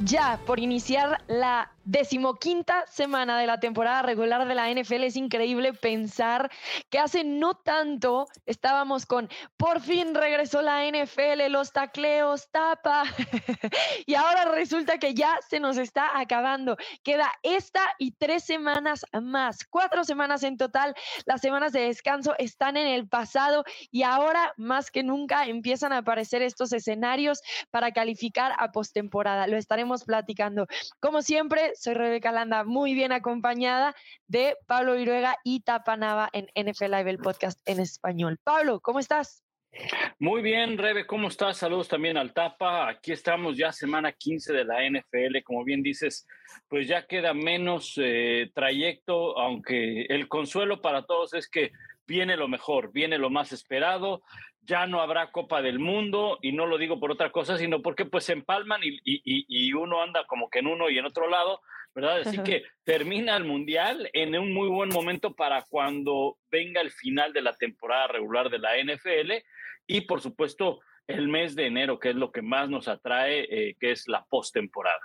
Ya por iniciar la decimoquinta semana de la temporada regular de la NFL. Es increíble pensar que hace no tanto estábamos con por fin regresó la NFL, los tacleos, tapa. y ahora resulta que ya se nos está acabando. Queda esta y tres semanas más, cuatro semanas en total. Las semanas de descanso están en el pasado y ahora más que nunca empiezan a aparecer estos escenarios para calificar a postemporada. Lo estaremos platicando. Como siempre, soy Rebeca Landa, muy bien acompañada de Pablo Viruega y Tapanava en NFL Live, el podcast en español. Pablo, ¿cómo estás? Muy bien, Rebe, ¿cómo estás? Saludos también al Tapa. Aquí estamos ya semana 15 de la NFL. Como bien dices, pues ya queda menos eh, trayecto, aunque el consuelo para todos es que viene lo mejor, viene lo más esperado, ya no habrá Copa del Mundo y no lo digo por otra cosa, sino porque pues se empalman y, y, uno anda como que en uno y en otro lado, ¿verdad? Así que termina el Mundial en un muy buen momento para cuando venga el final de la temporada regular de la NFL y por supuesto el mes de enero, que es lo que más nos atrae, eh, que es la postemporada.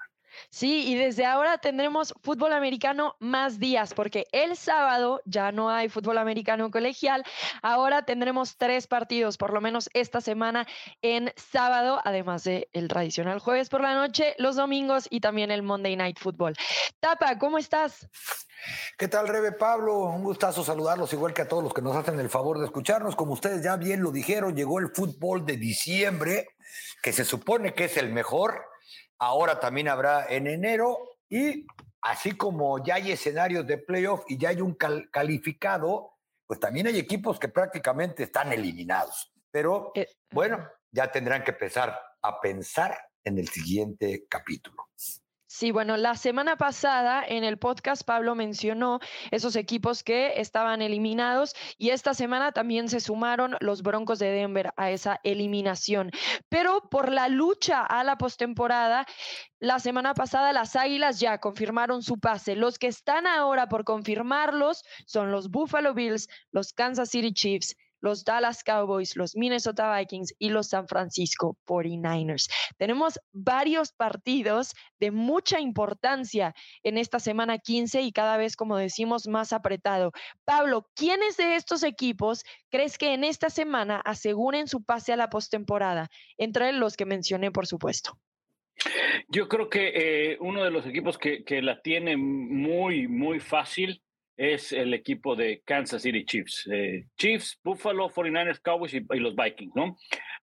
Sí, y desde ahora tendremos fútbol americano más días, porque el sábado ya no hay fútbol americano colegial. Ahora tendremos tres partidos, por lo menos esta semana en sábado, además del el tradicional jueves por la noche, los domingos y también el Monday Night Football. Tapa, ¿cómo estás? ¿Qué tal, Rebe Pablo? Un gustazo saludarlos, igual que a todos los que nos hacen el favor de escucharnos. Como ustedes ya bien lo dijeron, llegó el fútbol de diciembre, que se supone que es el mejor ahora también habrá en enero y así como ya hay escenarios de playoff y ya hay un calificado, pues también hay equipos que prácticamente están eliminados. Pero eh, bueno, ya tendrán que empezar a pensar en el siguiente capítulo. Sí, bueno, la semana pasada en el podcast Pablo mencionó esos equipos que estaban eliminados y esta semana también se sumaron los Broncos de Denver a esa eliminación. Pero por la lucha a la postemporada, la semana pasada las Águilas ya confirmaron su pase. Los que están ahora por confirmarlos son los Buffalo Bills, los Kansas City Chiefs, los Dallas Cowboys, los Minnesota Vikings y los San Francisco 49ers. Tenemos varios partidos de mucha importancia en esta semana 15 y cada vez, como decimos, más apretado. Pablo, ¿quiénes de estos equipos crees que en esta semana aseguren su pase a la postemporada? Entre los que mencioné, por supuesto. Yo creo que eh, uno de los equipos que, que la tiene muy, muy fácil es el equipo de Kansas City Chiefs. Eh, Chiefs, Buffalo, 49ers, Cowboys y, los Vikings, ¿no?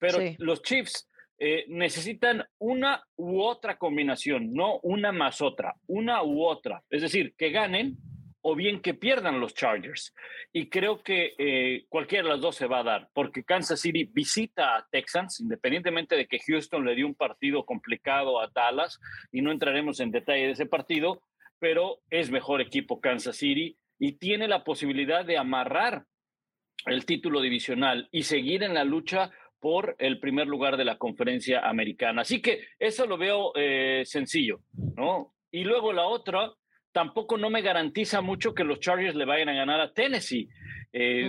Pero los Chiefs eh, necesitan una u otra combinación, no una más otra, una u otra. Es decir, que ganen o bien que pierdan los Chargers. Y creo que eh, cualquiera de las dos se va a dar, porque Kansas City visita a Texans, independientemente de que Houston le dio un partido complicado a Dallas, y no entraremos en detalle de ese partido, pero es mejor equipo Kansas City y tiene la posibilidad de amarrar el título divisional y seguir en la lucha por el primer lugar de la conferencia americana. Así que eso lo veo eh, sencillo, ¿no? Y luego la otra, tampoco no me garantiza mucho que los Chargers le vayan a ganar a Tennessee. Eh,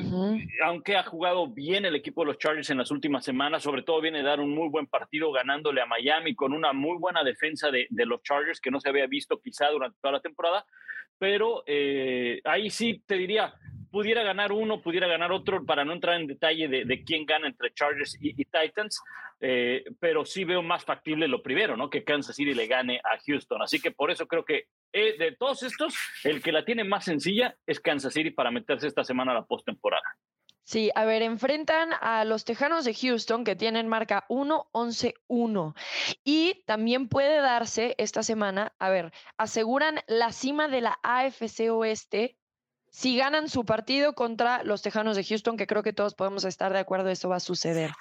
aunque ha jugado bien el equipo de los Chargers en las últimas semanas, sobre todo viene a dar un muy buen partido ganándole a Miami con una muy buena defensa de, de los Chargers que no se había visto quizá durante toda la temporada pero eh, ahí sí te diría, pudiera ganar uno, pudiera ganar otro, para no entrar en detalle de, quién gana entre Chargers y, Titans, eh, pero sí veo más factible lo primero, ¿no? Que Kansas City le gane a Houston. Así que por eso creo que eh, de todos estos, el que la tiene más sencilla es Kansas City para meterse esta semana a la postemporada. Sí, a ver, enfrentan a los Tejanos de Houston que tienen marca 1-11-1 y también puede darse esta semana, a ver, aseguran la cima de la AFC Oeste si ganan su partido contra los Tejanos de Houston, que creo que todos podemos estar de acuerdo, eso va a suceder.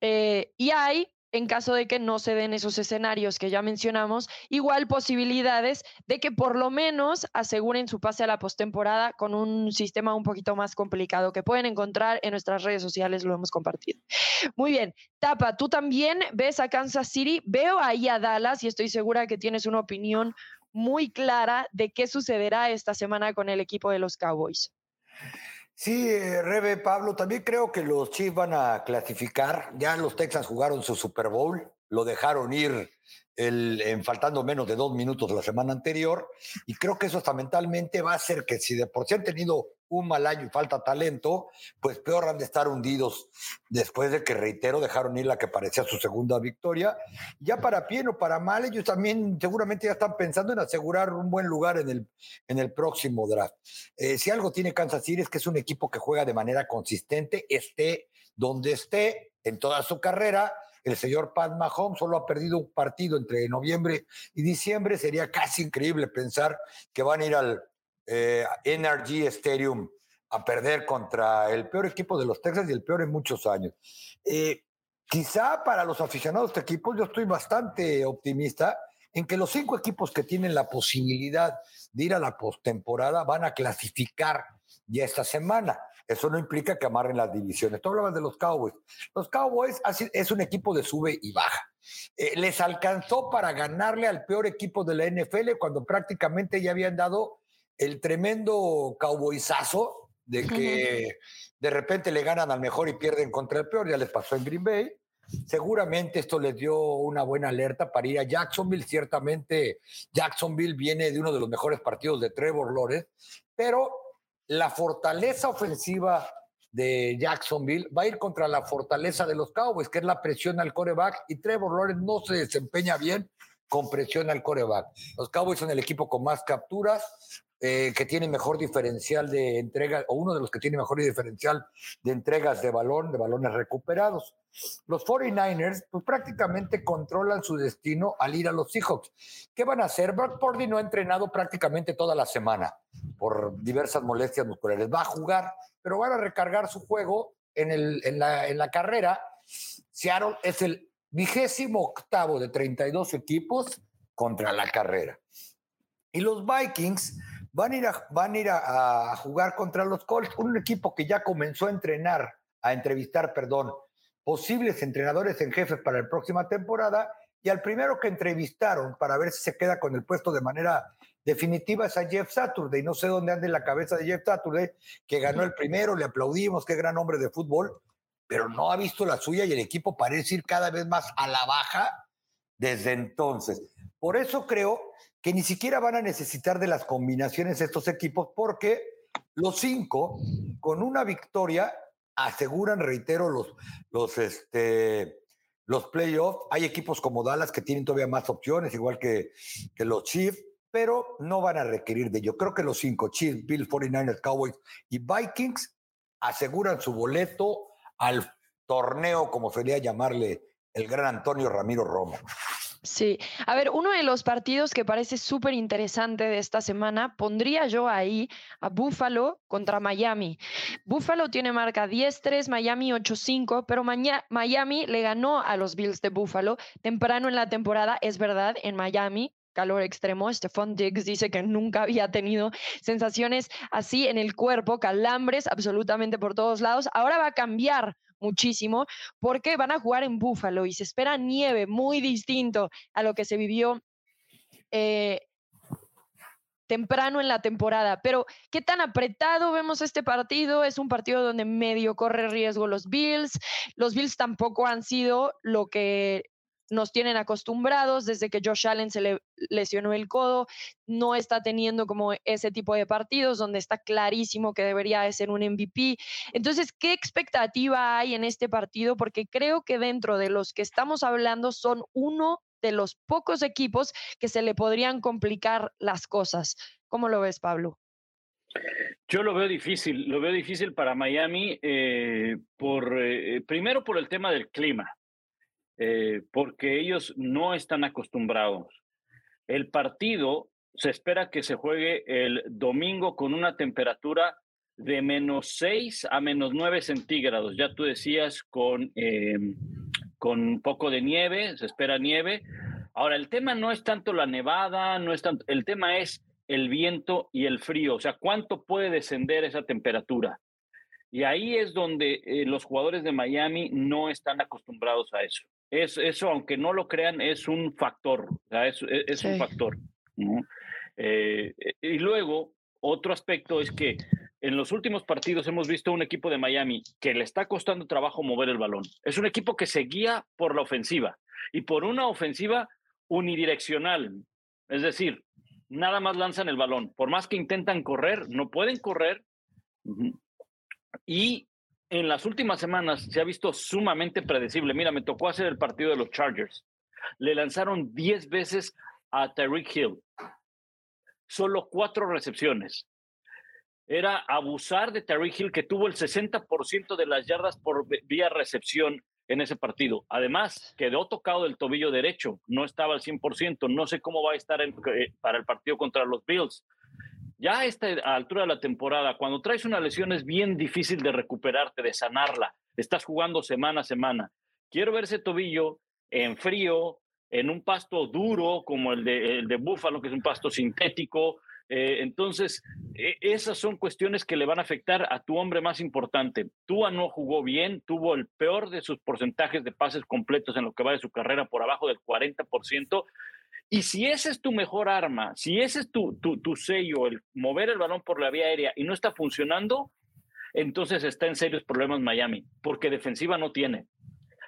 Eh, y hay en caso de que no se den esos escenarios que ya mencionamos, igual posibilidades de que por lo menos aseguren su pase a la postemporada con un sistema un poquito más complicado que pueden encontrar en nuestras redes sociales, lo hemos compartido. Muy bien, Tapa, tú también ves a Kansas City, veo ahí a Dallas y estoy segura que tienes una opinión muy clara de qué sucederá esta semana con el equipo de los Cowboys. Sí, eh, Rebe, Pablo, también creo que los Chiefs van a clasificar. Ya los Texans jugaron su Super Bowl, lo dejaron ir en faltando menos de dos minutos la semana anterior, y creo que eso hasta mentalmente va a hacer que si de por sí han tenido un mal año y falta talento, pues peor han de estar hundidos después de que, reitero, dejaron ir la que parecía su segunda victoria. Ya para bien o para mal, ellos también seguramente ya están pensando en asegurar un buen lugar en el, en el próximo draft. Eh, si algo tiene Kansas City es que es un equipo que juega de manera consistente, esté donde esté en toda su carrera, el señor Pat Mahomes solo ha perdido un partido entre noviembre y diciembre. Sería casi increíble pensar que van a ir al eh, NRG Stadium a perder contra el peor equipo de los Texas y el peor en muchos años. Eh, quizá para los aficionados de equipos yo estoy bastante optimista en que los cinco equipos que tienen la posibilidad de ir a la postemporada van a clasificar ya esta semana. Eso no implica que amarren las divisiones. Tú hablabas de los Cowboys. Los Cowboys es un equipo de sube y baja. Eh, les alcanzó para ganarle al peor equipo de la NFL cuando prácticamente ya habían dado el tremendo cowboysazo de que de repente le ganan al mejor y pierden contra el peor. Ya les pasó en Green Bay. Seguramente esto les dio una buena alerta para ir a Jacksonville. Ciertamente Jacksonville viene de uno de los mejores partidos de Trevor Lawrence, pero la fortaleza ofensiva de Jacksonville va a ir contra la fortaleza de los Cowboys, que es la presión al coreback, y Trevor Lawrence no se desempeña bien con presión al coreback. Los Cowboys son el equipo con más capturas, eh, que tiene mejor diferencial de entrega, o uno de los que tiene mejor diferencial de entregas de balón, de balones recuperados. Los 49ers, pues prácticamente controlan su destino al ir a los Seahawks. ¿Qué van a hacer? Brock Purdy no ha entrenado prácticamente toda la semana por diversas molestias musculares. Va a jugar, pero van a recargar su juego en, el, en, la, en la carrera. Seattle es el vigésimo octavo de 32 equipos contra la carrera. Y los Vikings van a ir a, van a, ir a, jugar contra los Colts, un equipo que ya comenzó a entrenar, a entrevistar, perdón, posibles entrenadores en jefe para la próxima temporada. Y al primero que entrevistaron para ver si se queda con el puesto de manera definitiva es a Jeff Saturday. No sé dónde anda en la cabeza de Jeff Saturday, que ganó el primero, le aplaudimos, qué gran hombre de fútbol, pero no ha visto la suya y el equipo parece ir cada vez más a la baja desde entonces. Por eso creo que ni siquiera van a necesitar de las combinaciones estos equipos, porque los cinco, con una victoria, aseguran, reitero, los, los, este, los playoffs. Hay equipos como Dallas que tienen todavía más opciones, igual que, que los Chiefs, pero no van a requerir de ello. Creo que los cinco, Chiefs, Bills, 49ers, Cowboys y Vikings, aseguran su boleto al torneo, como solía llamarle el gran Antonio Ramiro Romo. Sí, a ver, uno de los partidos que parece súper interesante de esta semana, pondría yo ahí a Buffalo contra Miami. Buffalo tiene marca 10-3, Miami 8-5, pero Miami le ganó a los Bills de Buffalo temprano en la temporada, es verdad, en Miami, calor extremo. Stephon Diggs dice que nunca había tenido sensaciones así en el cuerpo, calambres absolutamente por todos lados. Ahora va a cambiar muchísimo porque van a jugar en Búfalo y se espera nieve, muy distinto a lo que se vivió eh, temprano en la temporada. Pero, ¿qué tan apretado vemos este partido? Es un partido donde medio corre riesgo los Bills. Los Bills tampoco han sido lo que nos tienen acostumbrados desde que Josh Allen se le lesionó el codo, no está teniendo como ese tipo de partidos donde está clarísimo que debería de ser un MVP. Entonces, ¿qué expectativa hay en este partido? Porque creo que dentro de los que estamos hablando son uno de los pocos equipos que se le podrían complicar las cosas. ¿Cómo lo ves, Pablo? Yo lo veo difícil, lo veo difícil para Miami, eh, por, eh, primero por el tema del clima. Eh, porque ellos no están acostumbrados. El partido se espera que se juegue el domingo con una temperatura de menos 6 a menos 9 centígrados. Ya tú decías con, eh, con un poco de nieve, se espera nieve. Ahora, el tema no es tanto la nevada, no es tanto, el tema es el viento y el frío, o sea, cuánto puede descender esa temperatura. Y ahí es donde eh, los jugadores de Miami no están acostumbrados a eso. Es, eso, aunque no lo crean, es un factor, es, es un factor. Eh, y luego, otro aspecto es que en los últimos partidos hemos visto un equipo de Miami que le está costando trabajo mover el balón. Es un equipo que se guía por la ofensiva y por una ofensiva unidireccional. Es decir, nada más lanzan el balón. Por más que intentan correr, no pueden correr. Y en las últimas semanas se ha visto sumamente predecible. Mira, me tocó hacer el partido de los Chargers. Le lanzaron 10 veces a Tyreek Hill. Solo cuatro recepciones. Era abusar de Tyreek Hill, que tuvo el 60% de las yardas por vía recepción en ese partido. Además, quedó tocado del tobillo derecho, no estaba al 100%, no sé cómo va a estar eh, para el partido contra los Bills. Ya a esta altura de la temporada, cuando traes una lesión es bien difícil de recuperarte, de sanarla. Estás jugando semana a semana. Quiero ver ese tobillo en frío, en un pasto duro como el de, el de Búfalo, que es un pasto sintético, eh, entonces, e, esas son cuestiones que le van a afectar a tu hombre más importante. Tua no jugó bien, tuvo el peor de sus porcentajes de pases completos en lo que va de su carrera, por abajo del 40%. Y si ese es tu mejor arma, si ese es tu, tu, tu sello, el mover el balón por la vía aérea y no está funcionando, entonces está en serios problemas Miami, porque defensiva no tiene.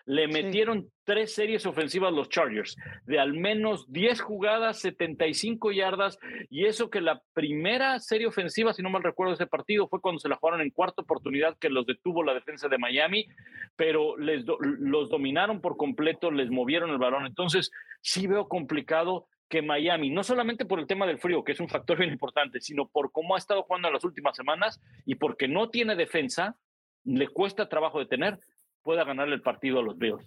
Le metieron tres series ofensivas los Chargers, de al menos 10 jugadas, 75 yardas, y eso que la primera serie ofensiva, si no mal recuerdo ese partido, fue cuando se la jugaron en cuarta oportunidad que los detuvo la defensa de Miami, pero les los dominaron por completo, les movieron el balón. Entonces, sí veo complicado que Miami, no solamente por el tema del frío, que es un factor bien importante, sino por cómo ha estado jugando en las últimas semanas y porque no tiene defensa, le cuesta trabajo de tener, pueda ganarle el partido a los Bills.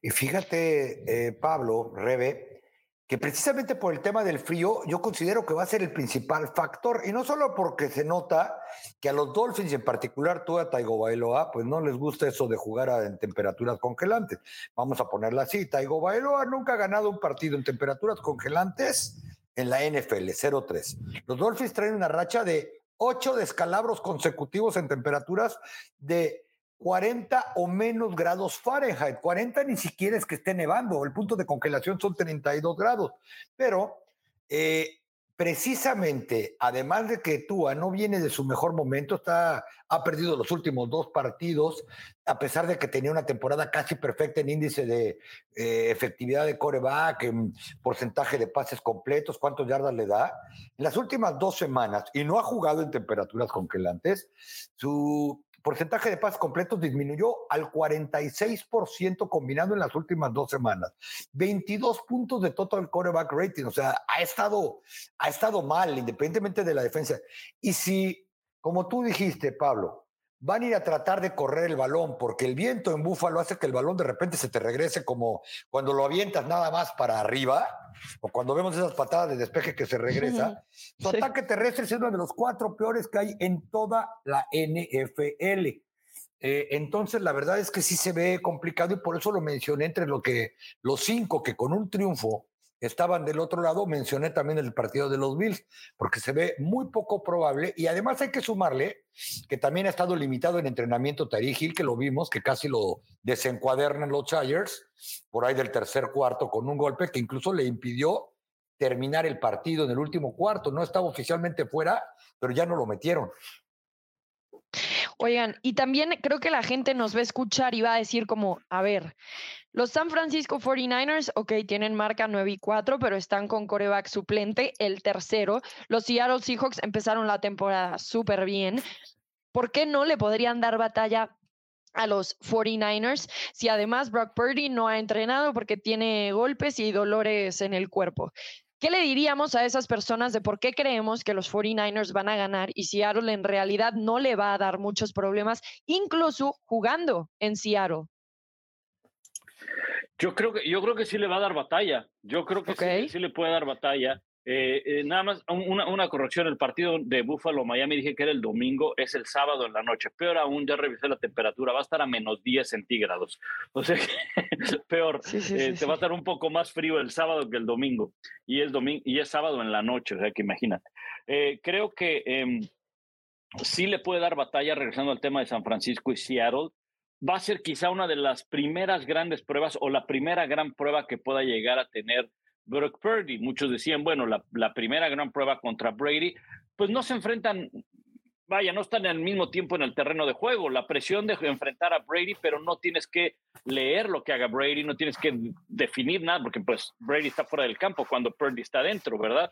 Y fíjate, eh, Pablo, Rebe, que precisamente por el tema del frío, yo considero que va a ser el principal factor, y no solo porque se nota que a los Dolphins, en particular tú a Taigo Bailoa, pues no les gusta eso de jugar en temperaturas congelantes. Vamos a ponerla así, Taigo Bailoa nunca ha ganado un partido en temperaturas congelantes en la NFL, 0-3. Los Dolphins traen una racha de ocho descalabros consecutivos en temperaturas de 40 o menos grados Fahrenheit. 40 ni siquiera es que esté nevando, el punto de congelación son 32 grados. Pero eh, precisamente, además de que Tua no viene de su mejor momento, está, ha perdido los últimos dos partidos, a pesar de que tenía una temporada casi perfecta en índice de eh, efectividad de coreback, en porcentaje de pases completos, cuántos yardas le da. En las últimas dos semanas, y no ha jugado en temperaturas congelantes, su porcentaje de pases completos disminuyó al 46% combinado en las últimas dos semanas. 22 puntos de total quarterback rating, o sea, ha estado, ha estado mal, independientemente de la defensa. Y si, como tú dijiste, Pablo, van a ir a tratar de correr el balón, porque el viento en Búfalo hace que el balón de repente se te regrese como cuando lo avientas nada más para arriba, o cuando vemos esas patadas de despeje que se regresa. Su ataque terrestre es uno de los cuatro peores que hay en toda la NFL. Eh, entonces, la verdad es que sí se ve complicado y por eso lo mencioné entre lo que, los cinco que con un triunfo estaban del otro lado, mencioné también el partido de los Bills, porque se ve muy poco probable y además hay que sumarle que también ha estado limitado en entrenamiento Tariq Hill, que lo vimos, que casi lo desencuadernan los Chargers por ahí del tercer cuarto con un golpe que incluso le impidió terminar el partido en el último cuarto. No estaba oficialmente fuera, pero ya no lo metieron. Oigan, y también creo que la gente nos va a escuchar y va a decir como, a ver, los San Francisco 49ers, ok, tienen marca 9 y 4, pero están con coreback suplente, el tercero. Los Seattle Seahawks empezaron la temporada súper bien. ¿Por qué no le podrían dar batalla a los 49ers si además Brock Purdy no ha entrenado porque tiene golpes y dolores en el cuerpo? ¿Qué le diríamos a esas personas de por qué creemos que los 49ers van a ganar y Seattle en realidad no le va a dar muchos problemas, incluso jugando en Seattle? Yo creo que, yo creo que sí le va a dar batalla. Yo creo que sí, le puede dar batalla. Eh, eh, nada más una, una, corrección, el partido de Buffalo Miami dije que era el domingo, es el sábado en la noche. Peor aún, ya revisé la temperatura, va a estar a menos 10 centígrados. O sea, peor, eh, te va a estar un poco más frío el sábado que el domingo. Y es, domingo, y es sábado en la noche, o sea que imagínate. creo que em, sí le puede dar batalla, regresando al tema de San Francisco y Seattle. Va a ser quizá una de las primeras grandes pruebas o la primera gran prueba que pueda llegar a tener Brock Purdy. Muchos decían, bueno, la, primera gran prueba contra Brady, pues no se enfrentan vaya, no están al mismo tiempo en el terreno de juego. La presión de enfrentar a Brady, pero no tienes que leer lo que haga Brady, no tienes que definir nada, porque pues Brady está fuera del campo cuando Purdy está dentro, ¿verdad?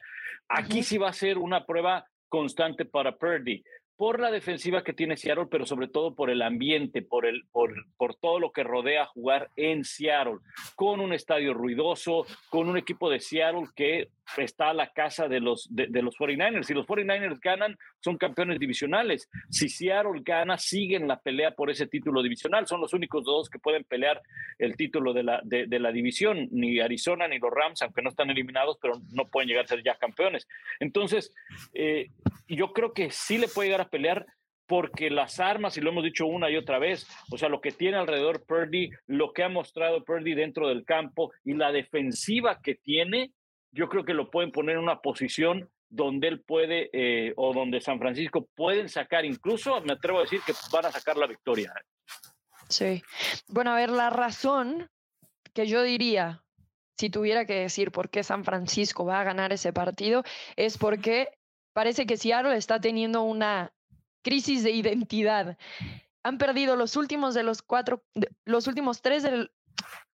Aquí sí va a ser una prueba constante para Purdy por la defensiva que tiene Seattle, pero sobre todo por el ambiente, por, el, por, por todo lo que rodea jugar en Seattle, con un estadio ruidoso, con un equipo de Seattle que está la casa de los, de, los 49ers. Si los 49ers ganan, son campeones divisionales. Si Seattle gana, siguen la pelea por ese título divisional. Son los únicos dos que pueden pelear el título de la, de, la división. Ni Arizona ni los Rams, aunque no están eliminados, pero no pueden llegar a ser ya campeones. Entonces, eh, yo creo que sí le puede llegar a pelear porque las armas, y lo hemos dicho una y otra vez, o sea, lo que tiene alrededor Purdy, lo que ha mostrado Purdy dentro del campo y la defensiva que tiene, yo creo que lo pueden poner en una posición donde él puede, eh, o donde San Francisco pueden sacar, incluso me atrevo a decir que van a sacar la victoria. Sí. Bueno, a ver, la razón que yo diría, si tuviera que decir por qué San Francisco va a ganar ese partido, es porque parece que Seattle está teniendo una crisis de identidad. Han perdido los últimos de los cuatro, los últimos tres del,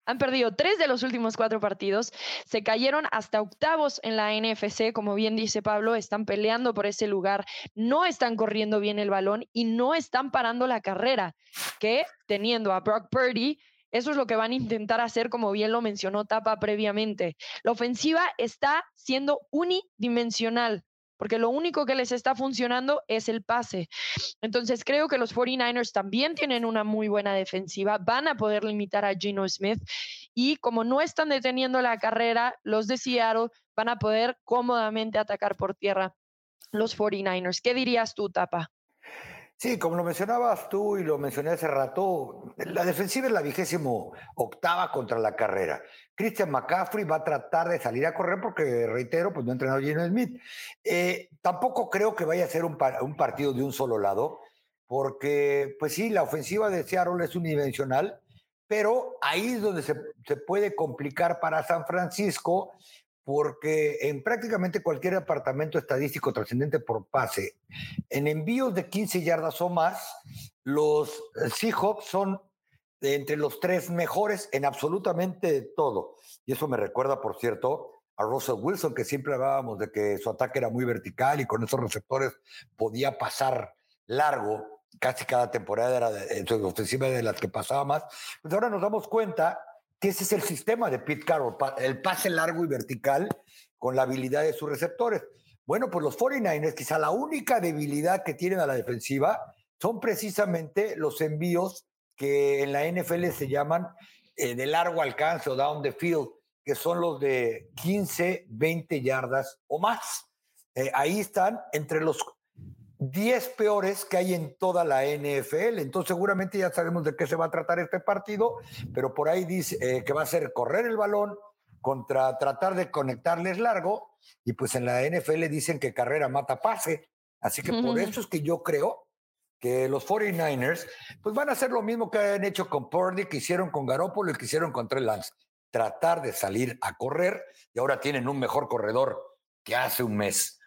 han perdido tres de los últimos cuatro partidos, se cayeron hasta octavos en la NFC, como bien dice Pablo, están peleando por ese lugar, no están corriendo bien el balón y no están parando la carrera, que teniendo a Brock Purdy, eso es lo que van a intentar hacer, como bien lo mencionó Tapa previamente. La ofensiva está siendo unidimensional porque lo único que les está funcionando es el pase. Entonces creo que los 49ers también tienen una muy buena defensiva, van a poder limitar a Gino Smith y como no están deteniendo la carrera, los de Seattle van a poder cómodamente atacar por tierra los 49ers. ¿Qué dirías tú, Tapa? Sí, como lo mencionabas tú y lo mencioné hace rato, la defensiva es la vigésimo octava contra la carrera. Christian McCaffrey va a tratar de salir a correr porque, reitero, pues no ha entrenado Gino Smith. Eh, tampoco creo que vaya a ser un, partido de un solo lado, porque, pues sí, la ofensiva de Seattle es unidimensional, pero ahí es donde se puede complicar para San Francisco porque en prácticamente cualquier apartamento estadístico trascendente por pase, en envíos de 15 yardas o más, los eh, Seahawks son entre los tres mejores en absolutamente todo. Y eso me recuerda, por cierto, a Russell Wilson, que siempre hablábamos de que su ataque era muy vertical y con esos receptores podía pasar largo. Casi cada temporada era en su ofensiva de las que pasaba más. Pues ahora nos damos cuenta ese es el sistema de Pete Carroll, el pase largo y vertical con la habilidad de sus receptores. Bueno, pues los 49ers, quizá la única debilidad que tienen a la defensiva son precisamente los envíos que en la NFL se llaman eh, de largo alcance o down the field, que son los de 15, 20 yardas o más. Eh, ahí están entre los 10 peores que hay en toda la NFL. Entonces seguramente ya sabemos de qué se va a tratar este partido, pero por ahí dice eh, que va a ser correr el balón contra tratar de conectarles largo y pues en la NFL dicen que carrera mata pase. Así que por eso es que yo creo que los 49ers pues van a hacer lo mismo que han hecho con Purdy, que hicieron con Garoppolo y que hicieron con Trey Lance. Tratar de salir a correr y ahora tienen un mejor corredor que hace un mes.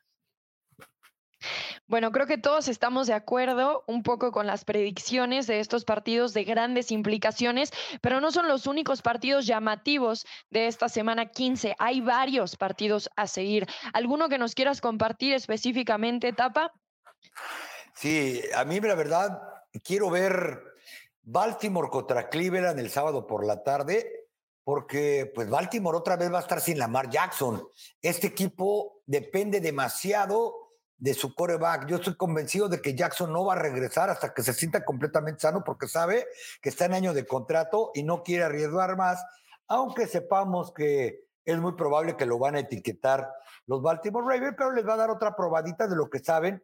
Bueno, creo que todos estamos de acuerdo un poco con las predicciones de estos partidos de grandes implicaciones, pero no son los únicos partidos llamativos de esta semana 15. Hay varios partidos a seguir. ¿Alguno que nos quieras compartir específicamente, Tapa? Sí, a mí la verdad quiero ver Baltimore contra Cleveland el sábado por la tarde porque pues Baltimore otra vez va a estar sin Lamar Jackson. Este equipo depende demasiado de su coreback. Yo estoy convencido de que Jackson no va a regresar hasta que se sienta completamente sano porque sabe que está en año de contrato y no quiere arriesgar más, aunque sepamos que es muy probable que lo van a etiquetar los Baltimore Ravens, pero les va a dar otra probadita de lo que saben,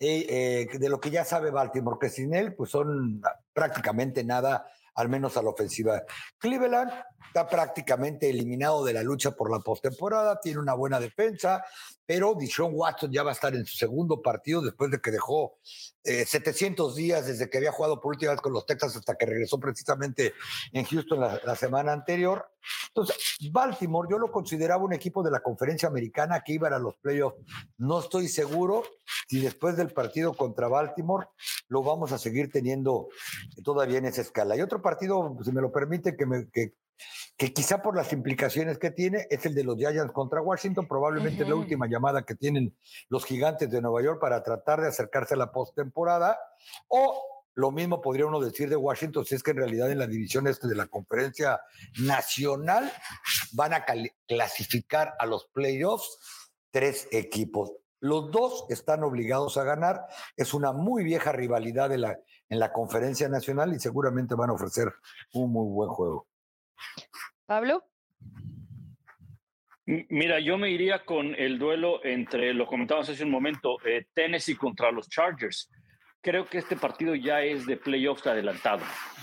eh, eh, de lo que ya sabe Baltimore, que sin él pues son prácticamente nada al menos a la ofensiva. Cleveland está prácticamente eliminado de la lucha por la postemporada, tiene una buena defensa, pero Dishon Watson ya va a estar en su segundo partido después de que dejó 700 eh, días desde que había jugado por última vez con los Texas hasta que regresó precisamente en Houston la, semana anterior. Entonces, Baltimore yo lo consideraba un equipo de la conferencia americana que iba a los playoffs. No estoy seguro si después del partido contra Baltimore lo vamos a seguir teniendo todavía en esa escala. Y otro partido, si me lo permite, que, me, que, que quizá por las implicaciones que tiene, es el de los Giants contra Washington, probablemente la última llamada que tienen los gigantes de Nueva York para tratar de acercarse a la postemporada, o lo mismo podría uno decir de Washington, si es que en realidad en la división este de la conferencia nacional van a clasificar a los playoffs tres equipos. Los dos están obligados a ganar. Es una muy vieja rivalidad de la, en la conferencia nacional y seguramente van a ofrecer un muy buen juego. Pablo. Mira, yo me iría con el duelo entre, lo comentábamos hace un momento, eh, Tennessee contra los Chargers creo que este partido ya es de playoffs adelantado.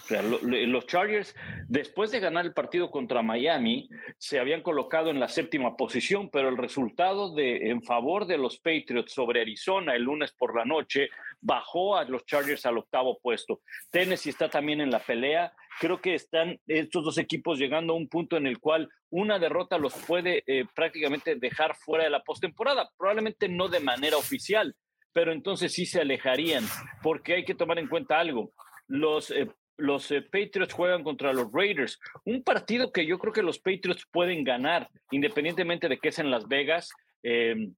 Los Chargers, después de ganar el partido contra Miami, se habían colocado en la séptima posición, pero el resultado de en favor de los Patriots sobre Arizona el lunes por la noche bajó a los Chargers al octavo puesto. Tennessee está también en la pelea. Creo que están estos dos equipos llegando a un punto en el cual una derrota los puede eh, prácticamente dejar fuera de la postemporada. Probablemente no de manera oficial, pero entonces sí se alejarían, porque hay que tomar en cuenta algo. Los, eh, los eh, Patriots juegan contra los Raiders, un partido que yo creo que los Patriots pueden ganar, independientemente de que es en Las Vegas. Em,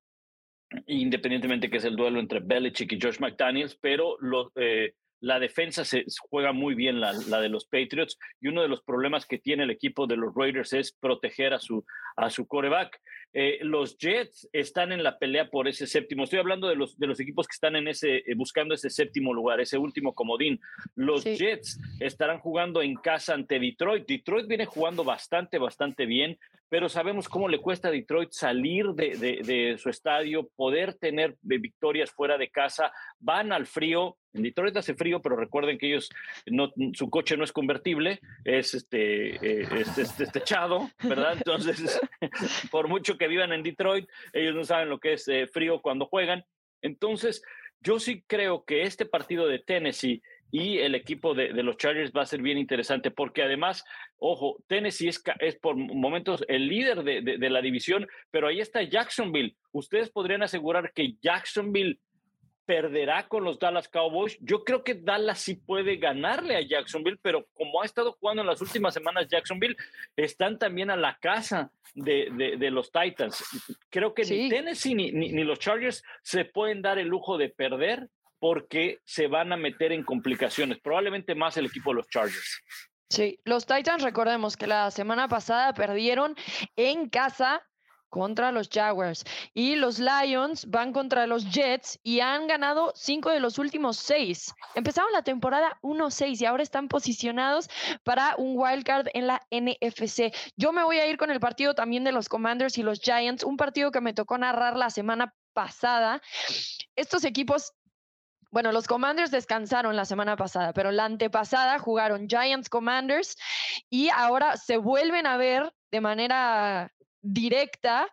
independientemente que es el duelo entre Belichick y Josh McDaniels, pero los, eh, la defensa se juega muy bien la, la, de los Patriots y uno de los problemas que tiene el equipo de los Raiders es proteger a su, a su coreback. Eh, los Jets están en la pelea por ese séptimo. Estoy hablando de los, de los equipos que están en ese, eh, buscando ese séptimo lugar, ese último comodín. Los Jets estarán jugando en casa ante Detroit. Detroit viene jugando bastante, bastante bien, pero sabemos cómo le cuesta a Detroit salir de, de, de su estadio, poder tener victorias fuera de casa. Van al frío, en Detroit hace frío, pero recuerden que ellos, su coche no es convertible, es este, eh, es, ¿verdad? Entonces, por mucho que vivan en Detroit, ellos no saben lo que es eh, frío cuando juegan. Entonces, yo sí creo que este partido de Tennessee y el equipo de, los Chargers va a ser bien interesante porque además, ojo, Tennessee es, es por momentos el líder de, de, la división, pero ahí está Jacksonville. Ustedes podrían asegurar que Jacksonville perderá con los Dallas Cowboys. Yo creo que Dallas sí puede ganarle a Jacksonville, pero como ha estado jugando en las últimas semanas Jacksonville, están también a la casa de, de, los Titans. Creo que ni Tennessee ni, ni, los Chargers se pueden dar el lujo de perder porque se van a meter en complicaciones, probablemente más el equipo de los Chargers. Sí, los Titans, recordemos que la semana pasada perdieron en casa contra los Jaguars. Y los Lions van contra los Jets y han ganado cinco de los últimos seis. Empezaron la temporada 1-6 y ahora están posicionados para un wildcard en la NFC. Yo me voy a ir con el partido también de los Commanders y los Giants, un partido que me tocó narrar la semana pasada. Estos equipos bueno, los Commanders descansaron la semana pasada, pero la antepasada jugaron Giants Commanders y ahora se vuelven a ver de manera directa.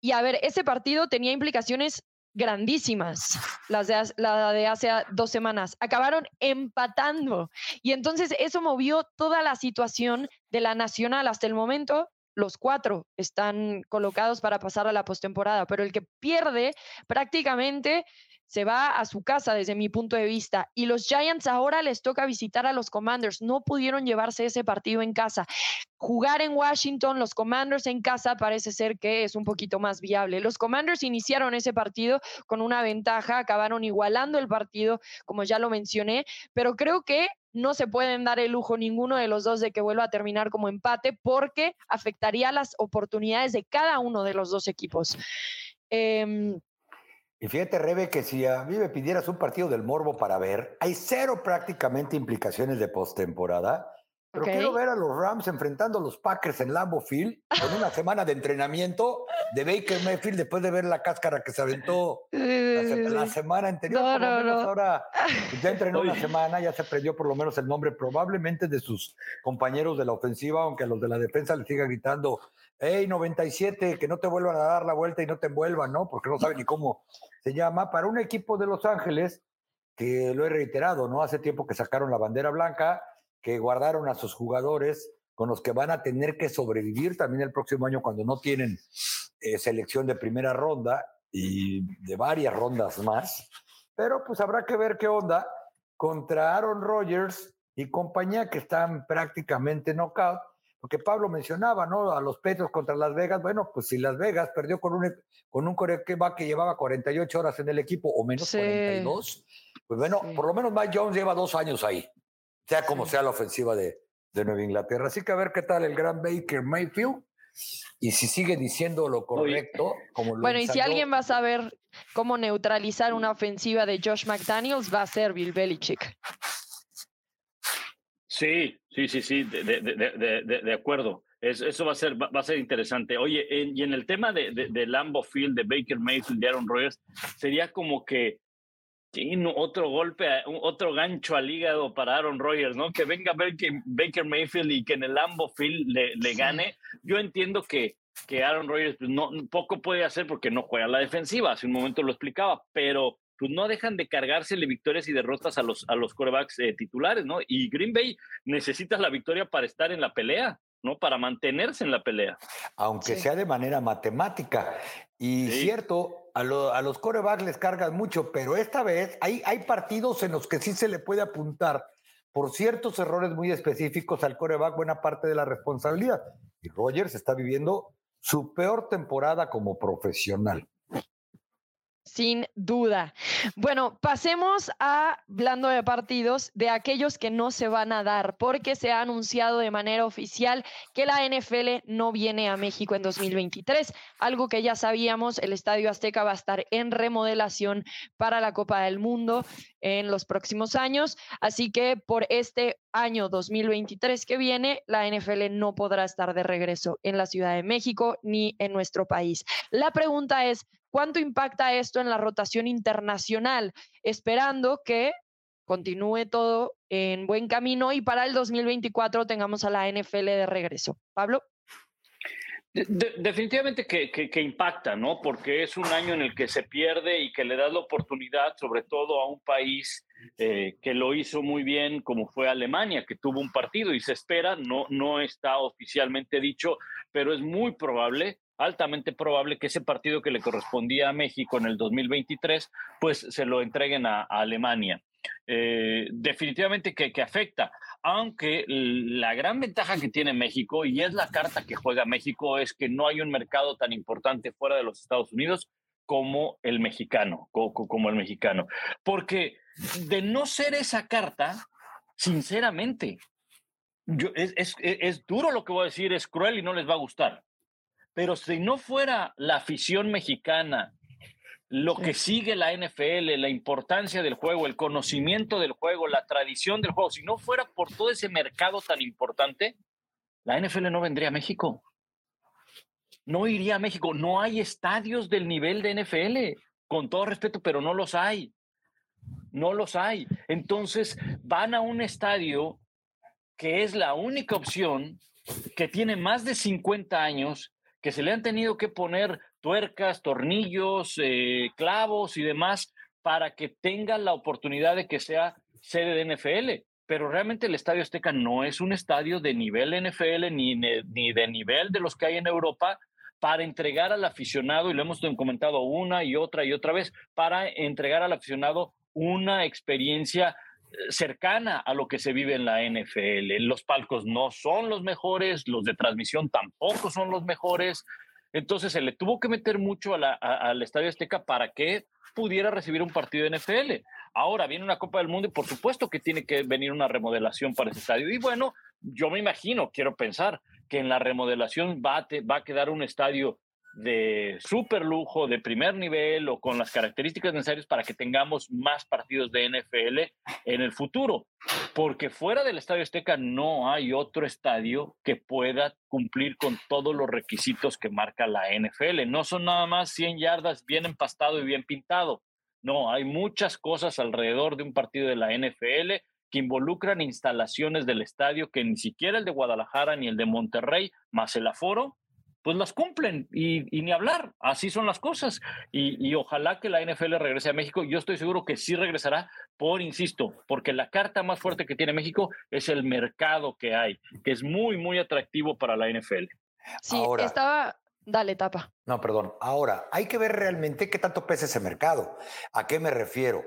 Y a ver, ese partido tenía implicaciones grandísimas, las de, la de hace dos semanas. Acabaron empatando. Y entonces eso movió toda la situación de la nacional hasta el momento. Los cuatro están colocados para pasar a la postemporada, pero el que pierde prácticamente se va a su casa desde mi punto de vista. Y los Giants ahora les toca visitar a los Commanders. No pudieron llevarse ese partido en casa. Jugar en Washington, los Commanders en casa parece ser que es un poquito más viable. Los Commanders iniciaron ese partido con una ventaja, acabaron igualando el partido, como ya lo mencioné, pero creo que no se pueden dar el lujo ninguno de los dos de que vuelva a terminar como empate porque afectaría las oportunidades de cada uno de los dos equipos. Eh, y fíjate, Rebe, que si a mí me pidieras un partido del Morbo para ver, hay cero prácticamente implicaciones de postemporada. Pero quiero ver a los Rams enfrentando a los Packers en Lambeau Field con una semana de entrenamiento de Baker Mayfield después de ver la cáscara que se aventó la, semana anterior. por lo menos ahora pues, ya entrenó una semana, ya se aprendió por lo menos el nombre probablemente de sus compañeros de la ofensiva, aunque a los de la defensa les siga gritando, hey 97, que no te vuelvan a dar la vuelta y no te envuelvan, ¿no? Porque no saben ni cómo se llama. Para un equipo de Los Ángeles, que lo he reiterado, ¿no? Hace tiempo que sacaron la bandera blanca que guardaron a sus jugadores con los que van a tener que sobrevivir también el próximo año cuando no tienen eh, selección de primera ronda y de varias rondas más. Pero pues habrá que ver qué onda contra Aaron Rodgers y compañía que están prácticamente knockout. Porque Pablo mencionaba, ¿no? A los Petros contra Las Vegas. Bueno, pues si Las Vegas perdió con un, con un va que llevaba 48 horas en el equipo o menos 42, pues bueno, por lo menos Mike Jones lleva dos años ahí sea como sea la ofensiva de, Nueva Inglaterra. Así que a ver qué tal el gran Baker Mayfield y si sigue diciendo lo correcto. Como lo bueno, y si alguien va a saber cómo neutralizar una ofensiva de Josh McDaniels, va a ser Bill Belichick. Sí, sí, sí, sí, de, acuerdo. eso va a ser, va, a ser interesante. Oye, y en el tema de, de, Lambo Field, de Baker Mayfield, de Aaron Rodgers, sería como que Sí, otro golpe, otro gancho al hígado para Aaron Rodgers, ¿no? Que venga Baker, Baker Mayfield y que en el Lambo Field le, le gane. Yo entiendo que, que Aaron Rodgers pues, no, poco puede hacer porque no juega la defensiva, hace un momento lo explicaba, pero pues no dejan de cargársele victorias y derrotas a los, a los corebacks eh, titulares, ¿no? Y Green Bay necesita la victoria para estar en la pelea. ¿no? Para mantenerse en la pelea. Aunque sea de manera matemática. Y cierto, a, los corebacks les cargan mucho, pero esta vez hay, hay partidos en los que sí se le puede apuntar por ciertos errores muy específicos al coreback buena parte de la responsabilidad. Y Rogers está viviendo su peor temporada como profesional sin duda. Bueno, pasemos a, hablando de partidos, de aquellos que no se van a dar, porque se ha anunciado de manera oficial que la NFL no viene a México en 2023, algo que ya sabíamos, el Estadio Azteca va a estar en remodelación para la Copa del Mundo en los próximos años, así que por este año 2023 que viene, la NFL no podrá estar de regreso en la Ciudad de México ni en nuestro país. La pregunta es, ¿Cuánto impacta esto en la rotación internacional? Esperando que continúe todo en buen camino y para el 2024 tengamos a la NFL de regreso. Pablo. definitivamente que, impacta, ¿no? Porque es un año en el que se pierde y que le da la oportunidad, sobre todo a un país eh, que lo hizo muy bien, como fue Alemania, que tuvo un partido y se espera, no, no está oficialmente dicho, pero es muy probable altamente probable que ese partido que le correspondía a México en el 2023, pues se lo entreguen a, Alemania. Eh, definitivamente que, afecta, aunque la gran ventaja que tiene México, y es la carta que juega México, es que no hay un mercado tan importante fuera de los Estados Unidos como el mexicano, como, el mexicano. Porque de no ser esa carta, sinceramente, es, es duro lo que voy a decir, es cruel y no les va a gustar pero si no fuera la afición mexicana, lo que sigue la NFL, la importancia del juego, el conocimiento del juego, la tradición del juego, si no fuera por todo ese mercado tan importante, la NFL no vendría a México. No iría a México. No hay estadios del nivel de NFL, con todo respeto, pero no los hay. No los hay. Entonces van a un estadio que es la única opción, que tiene más de 50 años que se le han tenido que poner tuercas, tornillos, eh, clavos y demás para que tenga la oportunidad de que sea sede de NFL. Pero realmente el Estadio Azteca no es un estadio de nivel NFL ni, ni de nivel de los que hay en Europa para entregar al aficionado, y lo hemos comentado una y otra y otra vez, para entregar al aficionado una experiencia cercana a lo que se vive en la NFL. Los palcos no son los mejores, los de transmisión tampoco son los mejores. Entonces se le tuvo que meter mucho al Estadio Azteca para que pudiera recibir un partido de NFL. Ahora viene una Copa del Mundo y por supuesto que tiene que venir una remodelación para ese estadio. Y bueno, yo me imagino, quiero pensar, que en la remodelación va a, va a quedar un estadio de super lujo, de primer nivel o con las características necesarias para que tengamos más partidos de NFL en el futuro. Porque fuera del Estadio Azteca no hay otro estadio que pueda cumplir con todos los requisitos que marca la NFL. No son nada más 100 yardas bien empastado y bien pintado. No, hay muchas cosas alrededor de un partido de la NFL que involucran instalaciones del estadio que ni siquiera el de Guadalajara ni el de Monterrey, más el aforo, pues las cumplen y, ni hablar, así son las cosas. Y, ojalá que la NFL regrese a México. Yo estoy seguro que sí regresará, por, insisto, porque la carta más fuerte que tiene México es el mercado que hay, que es muy, muy atractivo para la NFL. Sí, estaba... Dale, tapa. No, perdón. Ahora, hay que ver realmente qué tanto pesa ese mercado. ¿A qué me refiero?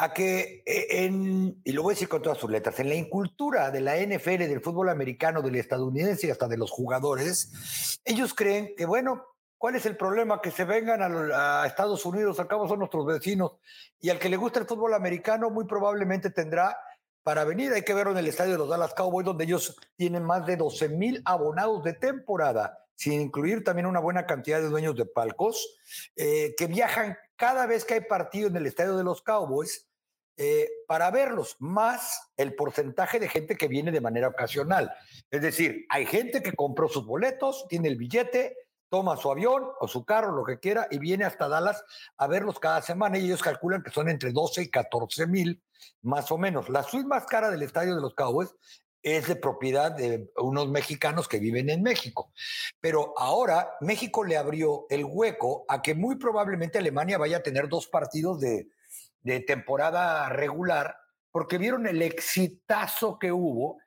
A que eh, en, y lo voy a decir con todas sus letras, en la incultura de la NFL, del fútbol americano, del estadounidense y hasta de los jugadores, ellos creen que, bueno, ¿cuál es el problema? Que se vengan a, Estados Unidos, al cabo son nuestros vecinos, y al que le gusta el fútbol americano muy probablemente tendrá para venir. Hay que verlo en el estadio de los Dallas Cowboys, donde ellos tienen más de 12 mil abonados de temporada, sin incluir también una buena cantidad de dueños de palcos, eh, que viajan cada vez que hay partido en el estadio de los Cowboys eh, para verlos, más el porcentaje de gente que viene de manera ocasional. Es decir, hay gente que compró sus boletos, tiene el billete, toma su avión o su carro, lo que quiera, y viene hasta Dallas a verlos cada semana. Y ellos calculan que son entre 12 y 14 mil, más o menos. La suite más cara del estadio de los Cowboys es de propiedad de unos mexicanos que viven en México. Pero ahora México le abrió el hueco a que muy probablemente Alemania vaya a tener dos partidos de, de temporada regular, porque vieron el exitazo que hubo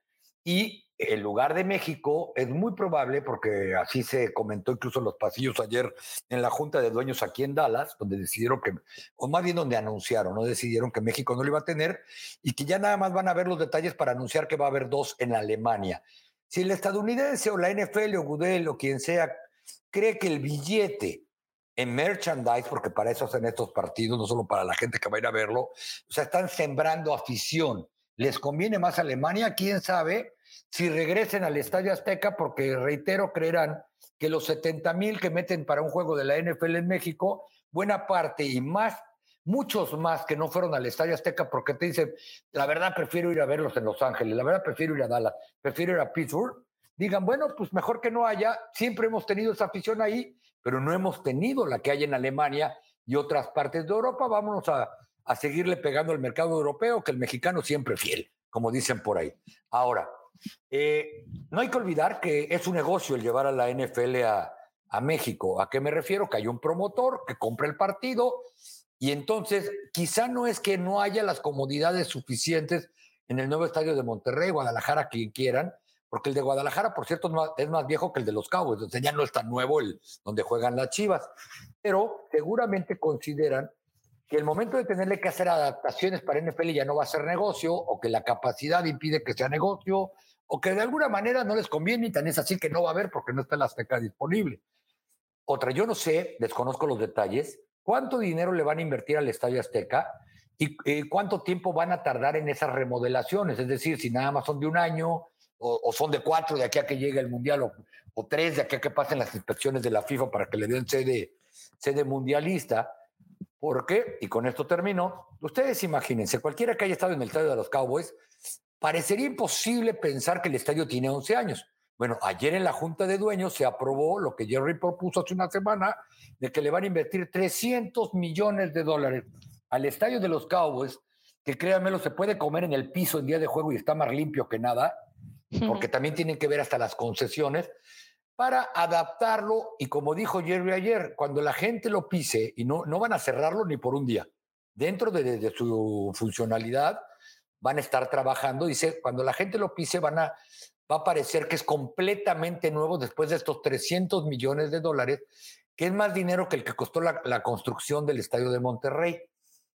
y el lugar de México es muy probable, porque así se comentó incluso en los pasillos ayer en la Junta de Dueños aquí en Dallas, donde decidieron que, o más bien donde anunciaron, no decidieron que México no lo iba a tener y que ya nada más van a ver los detalles para anunciar que va a haber dos en Alemania. Si el estadounidense o la NFL o Gudel o quien sea cree que el billete en merchandise, porque para eso hacen estos partidos, no solo para la gente que va a ir a verlo, o sea, están sembrando afición. ¿Les conviene más Alemania? ¿Quién sabe? Si regresen al Estadio Azteca, porque reitero, creerán que los 70 mil que meten para un juego de la NFL en México, buena parte y más, muchos más que no fueron al Estadio Azteca porque te dicen, la verdad prefiero ir a verlos en Los Ángeles, la verdad prefiero ir a Dallas, prefiero ir a Pittsburgh, digan, bueno, pues mejor que no haya, siempre hemos tenido esa afición ahí pero no hemos tenido la que hay en Alemania y otras partes de Europa. Vámonos a, seguirle pegando al mercado europeo, que el mexicano siempre fiel, como dicen por ahí. Ahora, eh, no hay que olvidar que es un negocio el llevar a la NFL a, México. ¿A qué me refiero? Que hay un promotor que compra el partido y entonces quizá no es que no haya las comodidades suficientes en el nuevo estadio de Monterrey, Guadalajara, quien quieran, porque el de Guadalajara, por cierto, es más, viejo que el de los Cowboys, entonces ya no es tan nuevo el donde juegan las Chivas, pero seguramente consideran que el momento de tenerle que hacer adaptaciones para NFL ya no va a ser negocio, o que la capacidad impide que sea negocio, o que de alguna manera no les conviene y tan es así que no va a haber porque no está la Azteca disponible. Otra, yo no sé, desconozco los detalles, cuánto dinero le van a invertir al Estadio Azteca y eh, cuánto tiempo van a tardar en esas remodelaciones, es decir, si nada más son de un año, o, son de cuatro de aquí a que llegue el Mundial, o, tres de aquí a que pasen las inspecciones de la FIFA para que le den sede, sede mundialista. ¿Por qué? Y con esto termino. Ustedes imagínense, cualquiera que haya estado en el estadio de los Cowboys, parecería imposible pensar que el estadio tiene 11 años. Bueno, ayer en la Junta de Dueños se aprobó lo que Jerry propuso hace una semana, de que le van a invertir 300 millones de dólares al estadio de los Cowboys, que créanmelo, se puede comer en el piso en día de juego y está más limpio que nada, porque también tienen que ver hasta las concesiones, para adaptarlo y como dijo Jerry ayer, cuando la gente lo pise, y no, no van a cerrarlo ni por un día, dentro de, su funcionalidad van a estar trabajando, dice, cuando la gente lo pise van a, va a parecer que es completamente nuevo después de estos 300 millones de dólares, que es más dinero que el que costó la, la construcción del estadio de Monterrey.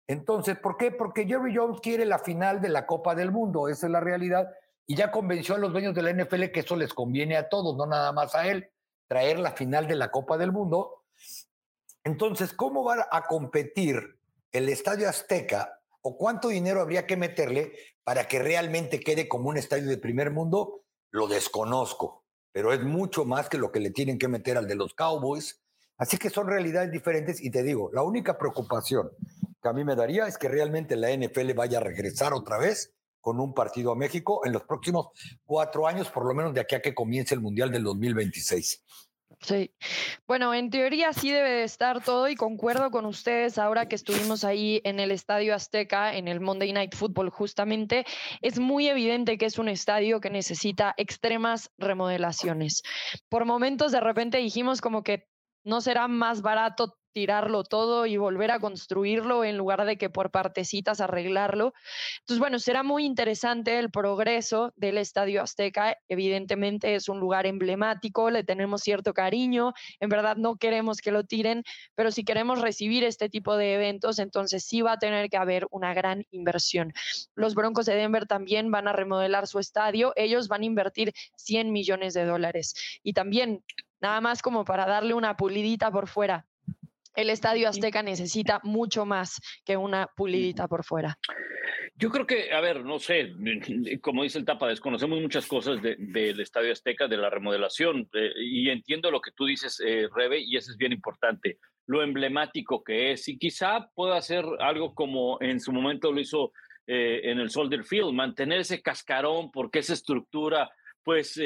Entonces, ¿por qué? Porque Jerry Jones quiere la final de la Copa del Mundo, esa es la realidad y ya convenció a los dueños de la NFL que eso les conviene a todos, no nada más a él, traer la final de la Copa del Mundo. Entonces, ¿cómo va a competir el Estadio Azteca o cuánto dinero habría que meterle para que realmente quede como un estadio de primer mundo? Lo desconozco, pero es mucho más que lo que le tienen que meter al de los Cowboys, Así que son realidades diferentes y te digo, la única preocupación que a mí me daría es que realmente la NFL vaya a regresar otra vez con un partido a México en los próximos cuatro años, por lo menos de aquí a que comience el Mundial del 2026. Sí, bueno, en teoría sí debe de estar todo y concuerdo con ustedes ahora que estuvimos ahí en el Estadio Azteca, en el Monday Night Football justamente, es muy evidente que es un estadio que necesita extremas remodelaciones. Por momentos de repente dijimos como que no será más barato tirarlo todo y volver a construirlo en lugar de que por partecitas arreglarlo. Entonces, bueno, será muy interesante el progreso del Estadio Azteca. Evidentemente es un lugar emblemático, le tenemos cierto cariño, en verdad no queremos que lo tiren, pero si queremos recibir este tipo de eventos, entonces sí va a tener que haber una gran inversión. Los Broncos de Denver también van a remodelar su estadio, ellos van a invertir 100 millones de dólares. Y también, nada más como para darle una pulidita por fuera, el Estadio Azteca necesita mucho más que una pulidita por fuera. Yo creo que, a ver, no sé, como dice el Tapa, desconocemos muchas cosas del Estadio Azteca, de la remodelación, eh, y entiendo lo que tú dices, eh, Rebe, y eso es bien importante, lo emblemático que es, y quizá pueda hacer algo como en su momento lo hizo eh, en el Soldier Field, mantener ese cascarón, porque esa estructura, pues...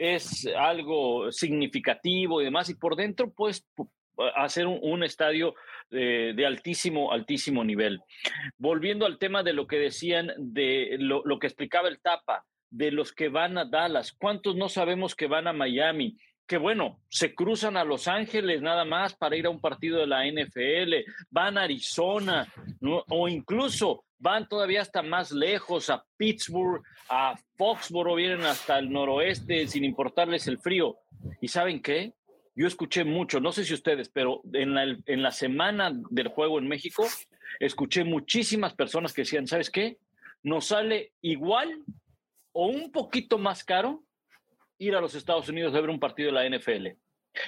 es algo significativo y demás, y por dentro, pues, hacer un, estadio de, altísimo, altísimo nivel. Volviendo al tema de lo que decían, de lo, lo, que explicaba el Tapa, de los que van a Dallas, ¿cuántos no sabemos que van a Miami? Que bueno, se cruzan a Los Ángeles nada más para ir a un partido de la NFL, van a Arizona, o incluso van todavía hasta más lejos, a Pittsburgh, a Foxborough, vienen hasta el noroeste sin importarles el frío. ¿Y saben qué? Yo escuché mucho, no sé si ustedes, pero en la, en la semana del juego en México, escuché muchísimas personas que decían, ¿sabes qué? Nos sale igual o un poquito más caro ir a los Estados Unidos a ver un partido de la NFL.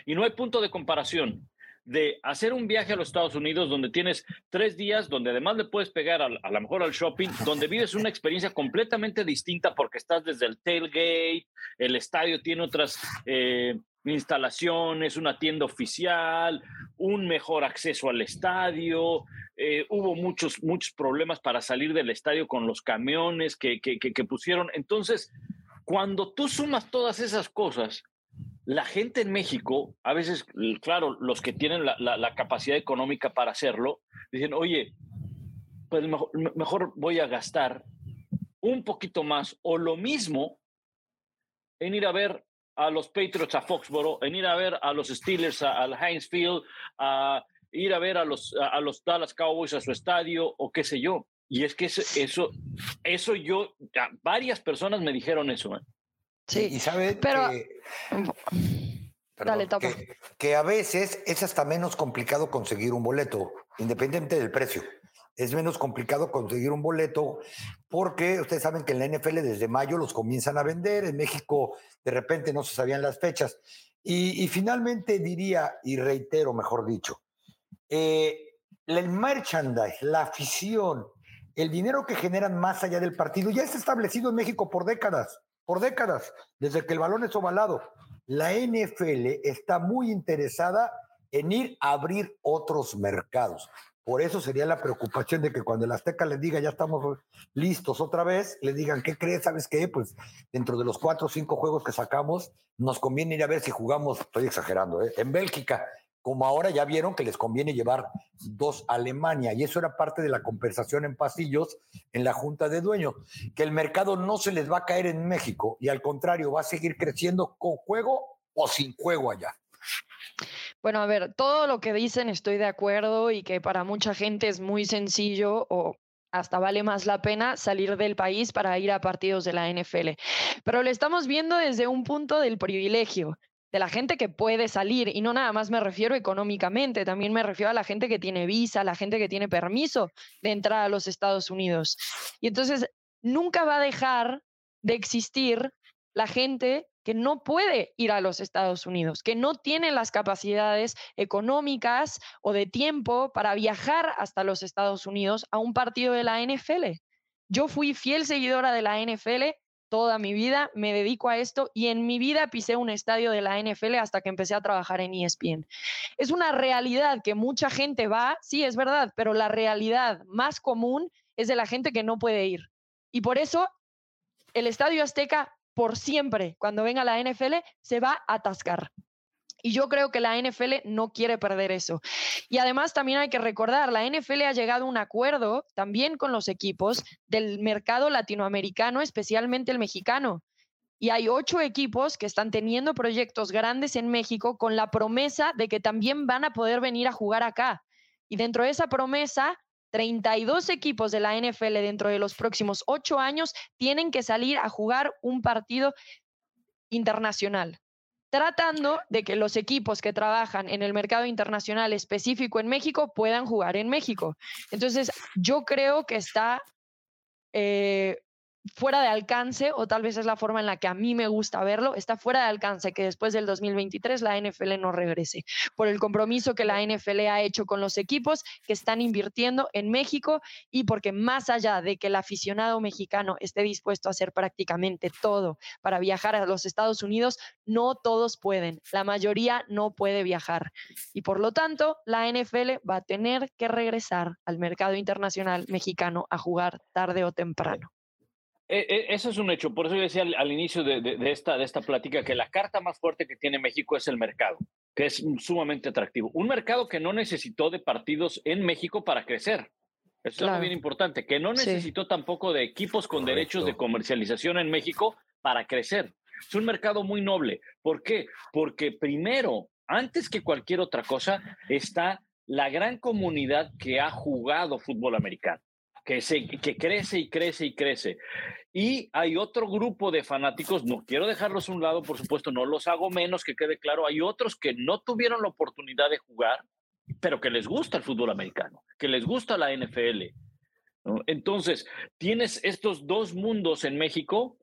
Y no hay punto de comparación de hacer un viaje a los Estados Unidos donde tienes tres días, donde además le puedes pegar a, a lo mejor al shopping, donde vives una experiencia completamente distinta porque estás desde el tailgate, el estadio tiene otras eh, instalaciones, una tienda oficial, un mejor acceso al estadio. Eh, hubo muchos, muchos problemas para salir del estadio con los camiones que, que, pusieron. Entonces, cuando tú sumas todas esas cosas, la gente en México, a veces, claro, los que tienen la, capacidad económica para hacerlo, dicen, oye, pues mejor voy a gastar un poquito más o lo mismo en ir a ver a los Patriots a Foxboro, en ir a ver a los Steelers al Heinz Field, a ir a ver a los, a los Dallas Cowboys a su estadio o qué sé yo. Y es que eso, eso, eso yo, varias personas me dijeron eso. ¿eh? Sí, y sabe pero... que, perdón, Dale, topa. Que, que a veces es hasta menos complicado conseguir un boleto, independientemente del precio es menos complicado conseguir un boleto porque ustedes saben que en la NFL desde mayo los comienzan a vender, en México de repente no se sabían las fechas. Y, finalmente diría, y reitero mejor dicho, eh, el merchandise, la afición, el dinero que generan más allá del partido ya está establecido en México por décadas, por décadas, desde que el balón es ovalado. La NFL está muy interesada en ir a abrir otros mercados. Por eso sería la preocupación de que cuando el Azteca les diga ya estamos listos otra vez, le digan, ¿qué crees? ¿Sabes qué? Pues dentro de los cuatro o cinco juegos que sacamos, nos conviene ir a ver si jugamos, estoy exagerando, ¿eh? en Bélgica, como ahora ya vieron que les conviene llevar dos a Alemania, y eso era parte de la conversación en pasillos en la Junta de Dueños, que el mercado no se les va a caer en México y al contrario va a seguir creciendo con juego o sin juego allá. Bueno, a ver, todo lo que dicen estoy de acuerdo y que para mucha gente es muy sencillo o hasta vale más la pena salir del país para ir a partidos de la NFL. Pero lo estamos viendo desde un punto del privilegio, de la gente que puede salir, y no nada más me refiero económicamente, también me refiero a la gente que tiene visa, la gente que tiene permiso de entrar a los Estados Unidos. Y entonces nunca va a dejar de existir la gente que no puede ir a los Estados Unidos, que no tiene las capacidades económicas o de tiempo para viajar hasta los Estados Unidos a un partido de la NFL. Yo fui fiel seguidora de la NFL toda mi vida, me dedico a esto y en mi vida pisé un estadio de la NFL hasta que empecé a trabajar en ESPN. Es una realidad que mucha gente va, sí, es verdad, pero la realidad más común es de la gente que no puede ir. Y por eso el Estadio Azteca, por siempre, cuando venga la NFL, se va a atascar. Y yo creo que la NFL no quiere perder eso. Y además también hay que recordar, la NFL ha llegado a un acuerdo también con los equipos del mercado latinoamericano, especialmente el mexicano. Y hay ocho equipos que están teniendo proyectos grandes en México con la promesa de que también van a poder venir a jugar acá. Y dentro de esa promesa, 32 equipos de la NFL dentro de los próximos ocho años tienen que salir a jugar un partido internacional tratando de que los equipos que trabajan en el mercado internacional específico en México puedan jugar en México. Entonces, yo creo que está eh, fuera de alcance, o tal vez es la forma en la que a mí me gusta verlo, está fuera de alcance que después del 2023 la NFL no regrese, por el compromiso que la NFL ha hecho con los equipos que están invirtiendo en México y porque más allá de que el aficionado mexicano esté dispuesto a hacer prácticamente todo para viajar a los Estados Unidos, no todos pueden, la mayoría no puede viajar. Y por lo tanto, la NFL va a tener que regresar al mercado internacional mexicano a jugar tarde o temprano. E, e, eso es un hecho. Por eso yo decía al, inicio de, esta, de esta plática que la carta más fuerte que tiene México es el mercado, que es sumamente atractivo. Un mercado que no necesitó de partidos en México para crecer. Eso es muy bien importante, que no necesitó tampoco de equipos con derechos de comercialización en México para crecer. Es un mercado muy noble. ¿Por qué? Porque primero, antes que cualquier otra cosa, está la gran comunidad que ha jugado fútbol americano que, se, que crece y crece y crece. Y hay otro grupo de fanáticos, no quiero dejarlos a un lado, por supuesto, no los hago menos, que quede claro, hay otros que no tuvieron la oportunidad de jugar, pero que les gusta el fútbol americano, que les gusta la NFL. Entonces, tienes estos dos mundos en México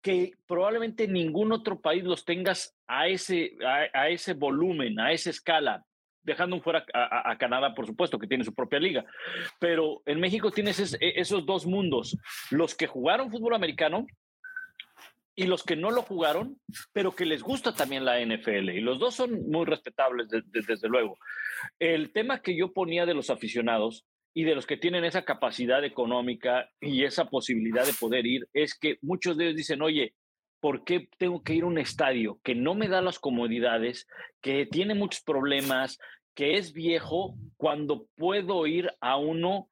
que probablemente ningún otro país los tengas a ese, a ese volumen, a esa escala dejando fuera a, Canadá, por supuesto, que tiene su propia liga. Pero en México tienes e, esos dos mundos, los que jugaron fútbol americano y los que no lo jugaron, pero que les gusta también la NFL. Y los dos son muy respetables, desde luego. El tema que yo ponía de los aficionados y de los que tienen esa capacidad económica y esa posibilidad de poder ir es que muchos de ellos dicen, oye, ¿por qué tengo que ir a un estadio que no me da las comodidades, que tiene muchos problemas, que es viejo, cuando puedo ir a uno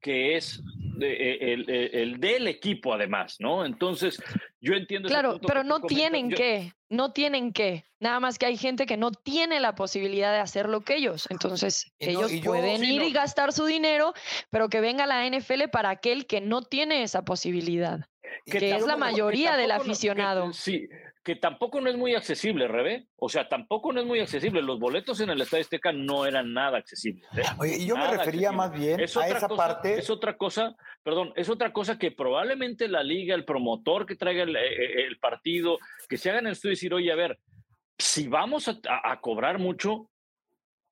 que es e, el, del equipo además, ¿no? Entonces, yo entiendo. Claro, pero no tienen que, no tienen que. Nada más que hay gente que no tiene la posibilidad de hacer lo que ellos. Entonces, ellos pueden ir y gastar su dinero, pero que venga la NFL para aquel que no tiene esa posibilidad que, es la mayoría del aficionado. sí, que tampoco no es muy accesible, Rebe. O sea, tampoco no es muy accesible. Los boletos en el Estadio Azteca no eran nada accesibles. ¿eh? Oye, yo me refería más bien a esa parte. Es otra cosa, perdón, es otra cosa que probablemente la liga, el promotor que traiga el, eh, eh, partido, que se hagan esto y decir, oye, a ver, si vamos a cobrar mucho,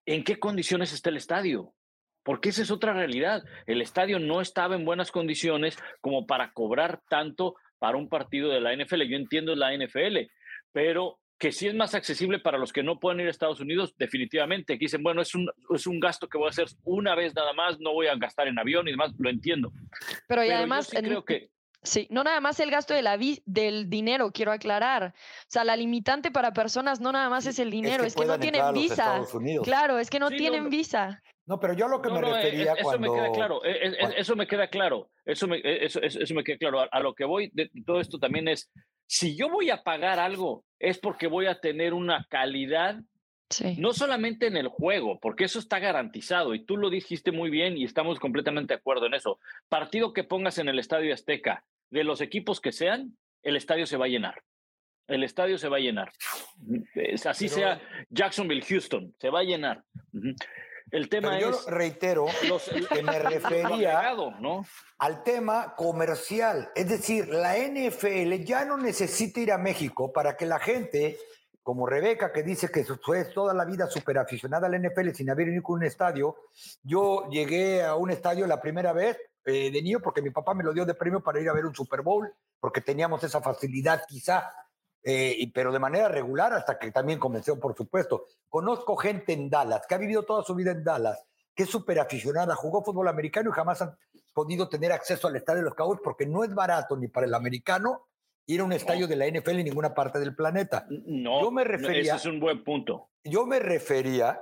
¿en qué condiciones está el estadio? Porque esa es otra realidad. El estadio no estaba en buenas condiciones como para cobrar tanto para un partido de la NFL. Yo entiendo la NFL, pero que sí es más accesible para los que no pueden ir a Estados Unidos, definitivamente. Que dicen, bueno, es un, es un gasto que voy a hacer una vez nada más, no voy a gastar en avión y demás, lo entiendo. Pero, y además, sí creo que... Sí, no nada más el gasto de la del dinero, quiero aclarar. O sea, la limitante para personas no nada más es el dinero, es que, no tienen visa. Claro, es que no tienen visa. No, pero yo lo que me eh, refería eso cuando... me queda claro, eso me queda claro, eso me, eso, eso, me queda claro. A, lo que voy de todo esto también es, si yo voy a pagar algo, es porque voy a tener una calidad, no solamente en el juego, porque eso está garantizado y tú lo dijiste muy bien y estamos completamente de acuerdo en eso. Partido que pongas en el Estadio Azteca, de los equipos que sean, el estadio se va a llenar. El estadio se va a llenar. Así sea Jacksonville, Houston, se va a llenar. El tema yo es. reitero que me refería al tema comercial. Es decir, la NFL ya no necesita ir a México para que la gente, como Rebeca, que dice que fue toda la vida súper aficionada al NFL sin haber ido a un estadio. Yo llegué a un estadio la primera vez eh, de niño porque mi papá me lo dio de premio para ir a ver un Super Bowl porque teníamos esa facilidad quizá, eh, pero de manera regular hasta que también comenzó, por supuesto. Conozco gente en Dallas, que ha vivido toda su vida en Dallas, que es súper aficionada, jugó fútbol americano y jamás han podido tener acceso al estadio de los Cowboys porque no es barato ni para el americano ir a un estadio de la NFL en ninguna parte del planeta. No, yo me refería, ese es un buen punto. Yo me refería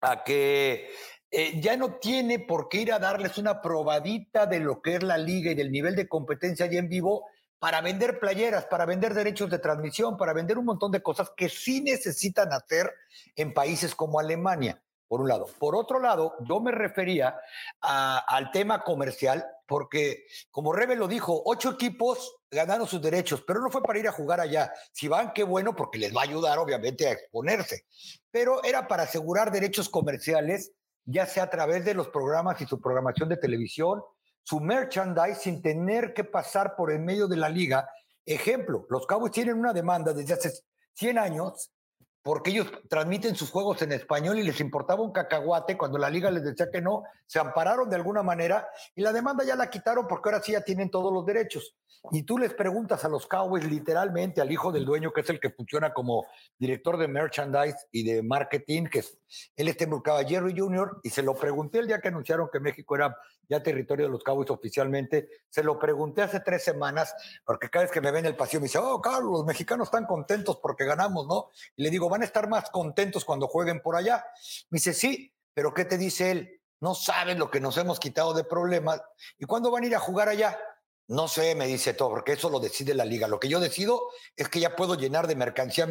a que eh, ya no tiene por qué ir a darles una probadita de lo que es la liga y del nivel de competencia ya en vivo para vender playeras, para vender derechos de transmisión, para vender un montón de cosas que sí necesitan hacer en países como Alemania por un lado. Por otro lado, yo me refería al tema comercial, porque como Rebe lo dijo, ocho equipos ganaron sus derechos, pero no fue para ir a jugar allá. Si van, qué bueno, porque les va a ayudar, obviamente, a exponerse. Pero era para asegurar derechos comerciales, ya sea a través de los programas y su programación de televisión, su merchandise, sin tener que pasar por el medio de la liga. Ejemplo, los Cowboys tienen una demanda desde hace 100 años porque ellos transmiten sus juegos en español y les importaba un cacahuate cuando la liga les decía que no, se ampararon de alguna manera y la demanda ya la quitaron porque ahora sí ya tienen todos los derechos. Y tú les preguntas a los Cowboys literalmente, al hijo del dueño, que es el que funciona como director de merchandise y de marketing, que es, él está involucrado a Jerry Jr., y se lo pregunté el día que anunciaron que México era ya territorio de los Cowboys oficialmente, se lo pregunté hace tres semanas, porque cada vez que me ven en el pasillo me dice, oh, Carlos, los mexicanos están contentos porque ganamos, ¿no? Y le digo, van a estar más contentos cuando jueguen por allá. Me dice, sí, pero ¿qué te dice él? No saben lo que nos hemos quitado de problemas. ¿Y cuándo van a ir a jugar allá? No sé, me dice todo, porque eso lo decide la liga. Lo que yo decido es que ya puedo llenar de mercancía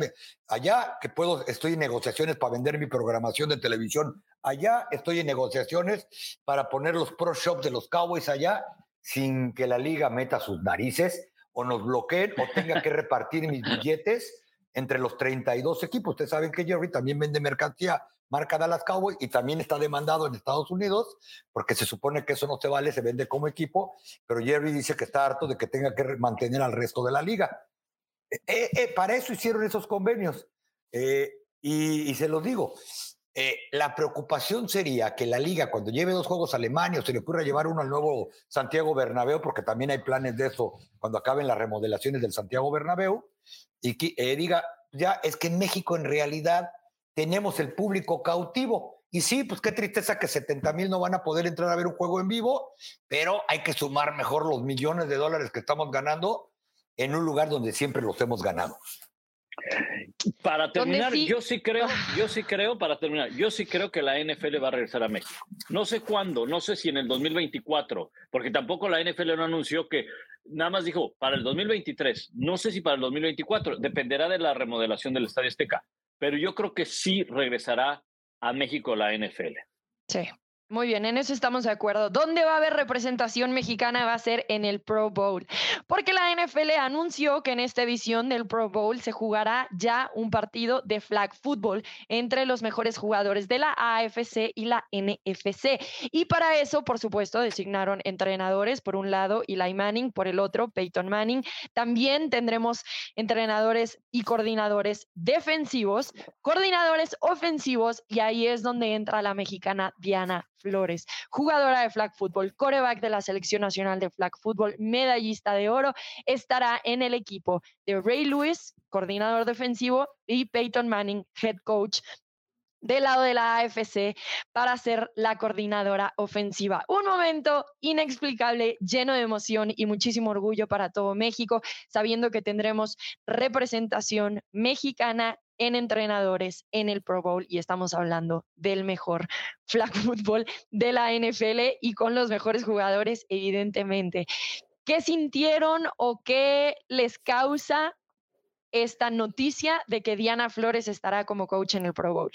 allá, que puedo, estoy en negociaciones para vender mi programación de televisión allá, estoy en negociaciones para poner los pro shops de los Cowboys allá, sin que la liga meta sus narices o nos bloqueen o tenga que repartir mis billetes entre los 32 equipos. Ustedes saben que Jerry también vende mercancía marca Dallas Cowboys y también está demandado en Estados Unidos porque se supone que eso no se vale, se vende como equipo, pero Jerry dice que está harto de que tenga que mantener al resto de la liga. Eh, eh, eh, para eso hicieron esos convenios. Y, se los digo, la preocupación sería que la liga, cuando lleve dos juegos a Alemania, o se le ocurra llevar uno al nuevo Santiago Bernabéu, porque también hay planes de eso cuando acaben las remodelaciones del Santiago Bernabéu, y que diga, ya es que en México en realidad tenemos el público cautivo. Y sí, pues qué tristeza que 70 mil no van a poder entrar a ver un juego en vivo, pero hay que sumar mejor los millones de dólares que estamos ganando en un lugar donde siempre los hemos ganado. Para terminar, yo sí creo, yo sí creo, para terminar, yo sí creo que la NFL va a regresar a México. No sé cuándo, no sé si en el 2024, porque tampoco la NFL no anunció que nada más dijo para el 2023. No sé si para el 2024, dependerá de la remodelación del Estadio Azteca pero yo creo que sí regresará a México la NFL. Sí. Muy bien, en eso estamos de acuerdo. ¿Dónde va a haber representación mexicana? Va a ser en el Pro Bowl. Porque la NFL anunció que en esta edición del Pro Bowl se jugará ya un partido de flag football entre los mejores jugadores de la AFC y la NFC. Y para eso, por supuesto, designaron entrenadores por un lado Eli Manning por el otro, Peyton Manning. También tendremos entrenadores y coordinadores defensivos, coordinadores ofensivos y ahí es donde entra la mexicana Diana Flores, jugadora de flag football, coreback de la selección nacional de flag football, medallista de oro, estará en el equipo de Ray Lewis, coordinador defensivo, y Peyton Manning, head coach del lado de la AFC para ser la coordinadora ofensiva. Un momento inexplicable, lleno de emoción y muchísimo orgullo para todo México, sabiendo que tendremos representación mexicana en entrenadores en el Pro Bowl y estamos hablando del mejor flag football de la NFL y con los mejores jugadores, evidentemente. ¿Qué sintieron o qué les causa esta noticia de que Diana Flores estará como coach en el Pro Bowl?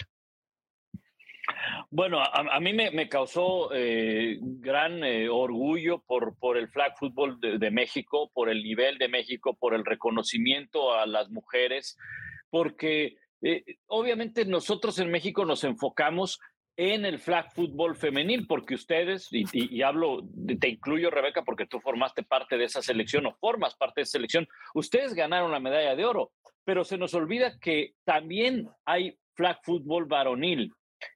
Bueno, a, mí me, causó eh, gran eh, orgullo por, el flag football de, México, por el nivel de México, por el reconocimiento a las mujeres porque eh, obviamente nosotros en México nos enfocamos en el flag fútbol femenil, porque ustedes, y, hablo, te incluyo Rebeca, porque tú formaste parte de esa selección o formas parte de esa selección, ustedes ganaron la medalla de oro, pero se nos olvida que también hay flag fútbol varonil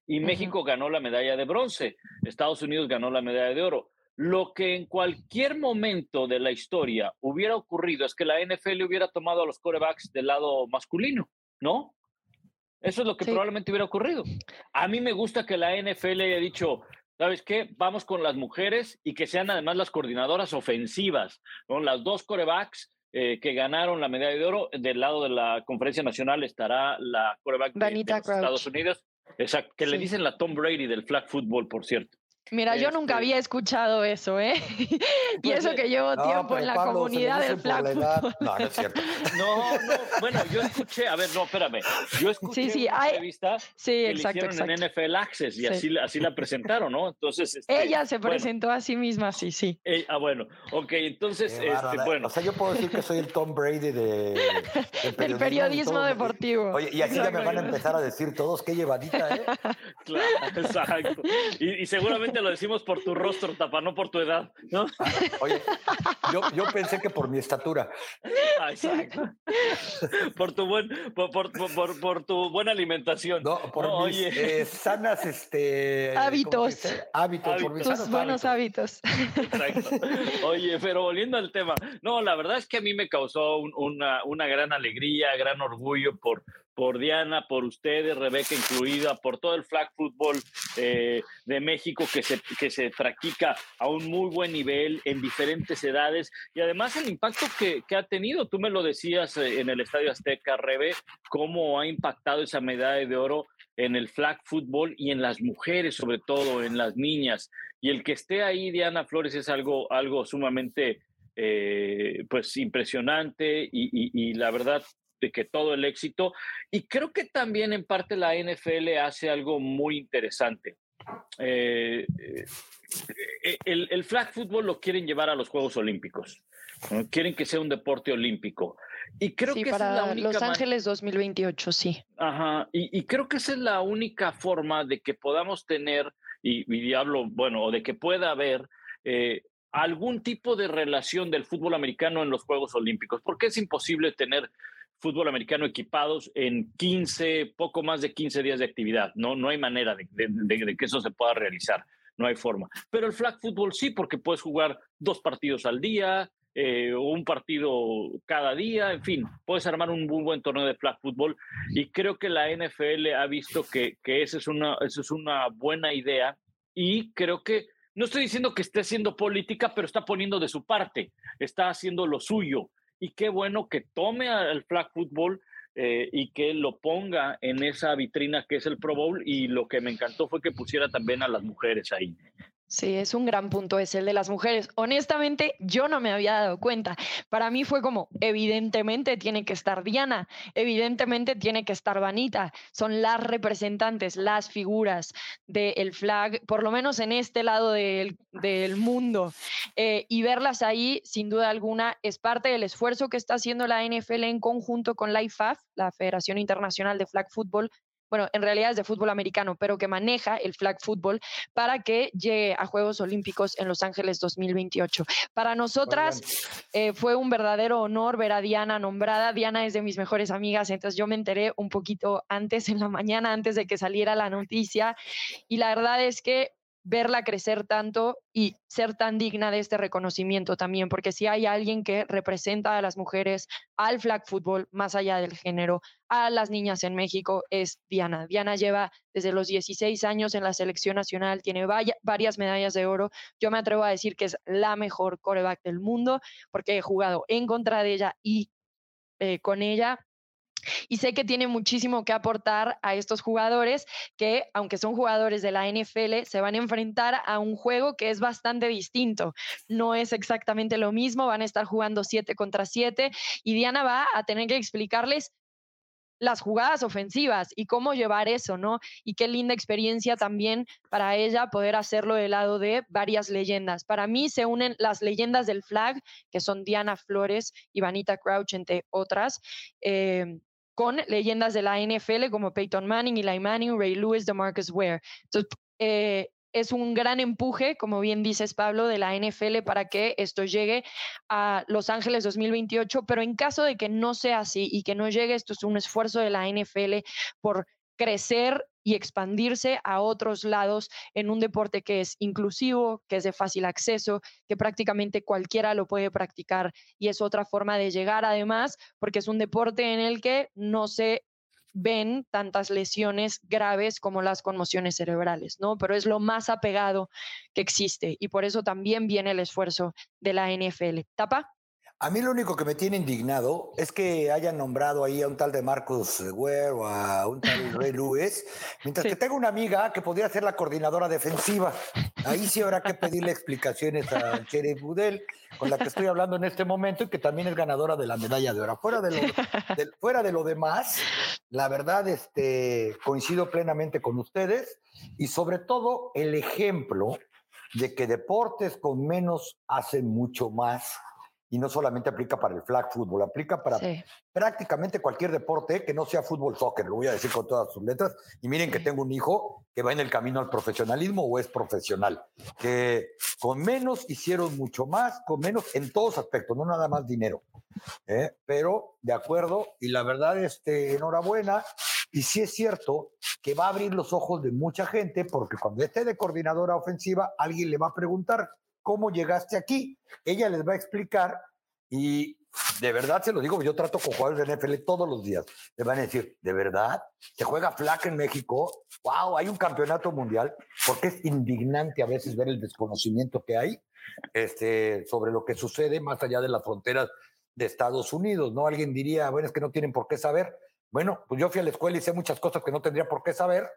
y México ganó la medalla de bronce, Estados Unidos ganó la medalla de oro. Lo que en cualquier momento de la historia hubiera ocurrido es que la NFL hubiera tomado a los corebacks del lado masculino, ¿no? Eso es lo que probablemente hubiera ocurrido. A mí me gusta que la NFL haya dicho, ¿sabes qué? Vamos con las mujeres y que sean además las coordinadoras ofensivas, ¿no? Las dos corebacks eh, que ganaron la medalla de oro. Del lado de la conferencia nacional estará la coreback de, Estados Unidos. Exacto, que le dicen la Tom Brady del flag football, por cierto. Mira, yo nunca había este escuchado eso, ¿eh? y pues, eso que llevo tiempo en la comunidad del flag. No, no es cierto. no, no, bueno, yo escuché, a ver, no, espérame. Yo escuché sí, sí, una hay... entrevista sí, que exacto, hicieron en NFL Access y así, así la presentaron, ¿no? Entonces. Este, Ella se presentó a sí misma, sí, sí. Eh, ah, bueno, ok, entonces, este, bueno. O sea, yo puedo decir que soy el Tom Brady de, del periodismo, periodismo deportivo. Oye, y así ya me van a empezar a decir todos, qué llevadita, ¿eh? claro, exacto. y, y seguramente lo decimos por tu rostro, Tapa, no por tu edad, ¿no? Oye, yo, yo pensé que por mi estatura. Ah, exacto. Por tu, buen, por, por, por, tu buena alimentación. No, por mis eh, sanas este, hábitos. Hábitos, por mis Tus buenos hábitos. Exacto. Oye, pero volviendo al tema, no, la verdad es que a mí me causó una, una gran alegría, gran orgullo por, por Diana, por ustedes, Rebeca incluida, por todo el flag football eh, de México que se, que se practica a un muy buen nivel en diferentes edades y además el impacto que, que ha tenido. Tú me lo decías eh, en el Estadio Azteca, Rebe, cómo ha impactado esa medalla de oro en el flag football y en las mujeres, sobre todo, en las niñas. Y el que esté ahí, Diana Flores, es algo, algo sumamente eh, pues impresionante y, y, la verdad de que todo el éxito. Y creo que también en parte la NFL hace algo muy interesante. Eh, eh, el, el, flag football lo quieren llevar a los Juegos Olímpicos. Quieren que sea un deporte olímpico. Y creo que para es la única Los Ángeles 2028, sí. Ajá, y, y, creo que esa es la única forma de que podamos tener, y, y hablo, bueno, o de que pueda haber eh, algún tipo de relación del fútbol americano en los Juegos Olímpicos, porque es imposible tener fútbol americano equipados en 15, poco más de 15 días de actividad. No, no hay manera de, que eso se pueda realizar, no hay forma. Pero el flag football sí, porque puedes jugar dos partidos al día, eh, un partido cada día, en fin, puedes armar un muy buen torneo de flag football y creo que la NFL ha visto que, que esa, es una, esa es una buena idea y creo que, no estoy diciendo que esté haciendo política, pero está poniendo de su parte, está haciendo lo suyo y qué bueno que tome al flag football eh, y que lo ponga en esa vitrina que es el Pro Bowl y lo que me encantó fue que pusiera también a las mujeres ahí. Sí, es un gran punto, es el de las mujeres. Honestamente, yo no me había dado cuenta. Para mí fue como, evidentemente tiene que estar Diana, evidentemente tiene que estar Vanita. Son las representantes, las figuras del flag, por lo menos en este lado del, del mundo. Eh, y verlas ahí, sin duda alguna, es parte del esfuerzo que está haciendo la NFL en conjunto con la IFAF, la Federación Internacional de Flag Football, bueno, en realidad es de fútbol americano, pero que maneja el flag football para que llegue a Juegos Olímpicos en Los Ángeles 2028. Para nosotras eh, fue un verdadero honor ver a Diana nombrada. Diana es de mis mejores amigas, entonces yo me enteré un poquito antes en la mañana, antes de que saliera la noticia. Y la verdad es que verla crecer tanto y ser tan digna de este reconocimiento también, porque si hay alguien que representa a las mujeres, al flag football, más allá del género, a las niñas en México, es Diana. Diana lleva desde los 16 años en la selección nacional, tiene varias medallas de oro. Yo me atrevo a decir que es la mejor coreback del mundo, porque he jugado en contra de ella y eh, con ella y sé que tiene muchísimo que aportar a estos jugadores que, aunque son jugadores de la NFL, se van a enfrentar a un juego que es bastante distinto. No es exactamente lo mismo, van a estar jugando 7 contra 7 y Diana va a tener que explicarles las jugadas ofensivas y cómo llevar eso, ¿no? Y qué linda experiencia también para ella poder hacerlo del lado de varias leyendas. Para mí se unen las leyendas del flag, que son Diana Flores y Vanita Crouch, entre otras. Eh, con leyendas de la NFL como Peyton Manning, Eli Manning, Ray Lewis, DeMarcus Ware. Entonces, eh, es un gran empuje, como bien dices Pablo, de la NFL para que esto llegue a Los Ángeles 2028, pero en caso de que no sea así y que no llegue, esto es un esfuerzo de la NFL por crecer y expandirse a otros lados en un deporte que es inclusivo, que es de fácil acceso, que prácticamente cualquiera lo puede practicar y es otra forma de llegar además, porque es un deporte en el que no se ven tantas lesiones graves como las conmociones cerebrales, ¿no? Pero es lo más apegado que existe y por eso también viene el esfuerzo de la NFL. ¿Tapa? A mí lo único que me tiene indignado es que hayan nombrado ahí a un tal de Marcus Ware o a un tal Ray Lewis, mientras que tengo una amiga que podría ser la coordinadora defensiva. Ahí sí habrá que pedirle explicaciones a Cherry Budel, con la que estoy hablando en este momento y que también es ganadora de la medalla de oro. Fuera de lo, fuera de lo demás, la verdad, este, coincido plenamente con ustedes y sobre todo el ejemplo de que deportes con menos hacen mucho más y no solamente aplica para el flag football, aplica para prácticamente cualquier deporte que no sea fútbol, soccer, lo voy a decir con todas sus letras. Y miren que tengo un hijo que va en el camino al profesionalismo o es profesional, que con menos hicieron mucho más, con menos en todos aspectos, no nada más dinero. ¿eh? Pero de acuerdo, y la verdad, este, enhorabuena. Y sí es cierto que va a abrir los ojos de mucha gente, porque cuando esté de coordinadora ofensiva, alguien le va a preguntar, ¿cómo llegaste aquí? Ella les va a explicar y de verdad se lo digo, yo trato con jugadores de NFL todos los días. Le van a decir, ¿de verdad? ¿Se juega flaca en México? ¡Wow! Hay un campeonato mundial. Porque es indignante a veces ver el desconocimiento que hay este, sobre lo que sucede más allá de las fronteras de Estados Unidos, ¿no? Alguien diría, bueno, es que no tienen por qué saber. Bueno, pues yo fui a la escuela y sé muchas cosas que no tendría por qué saber,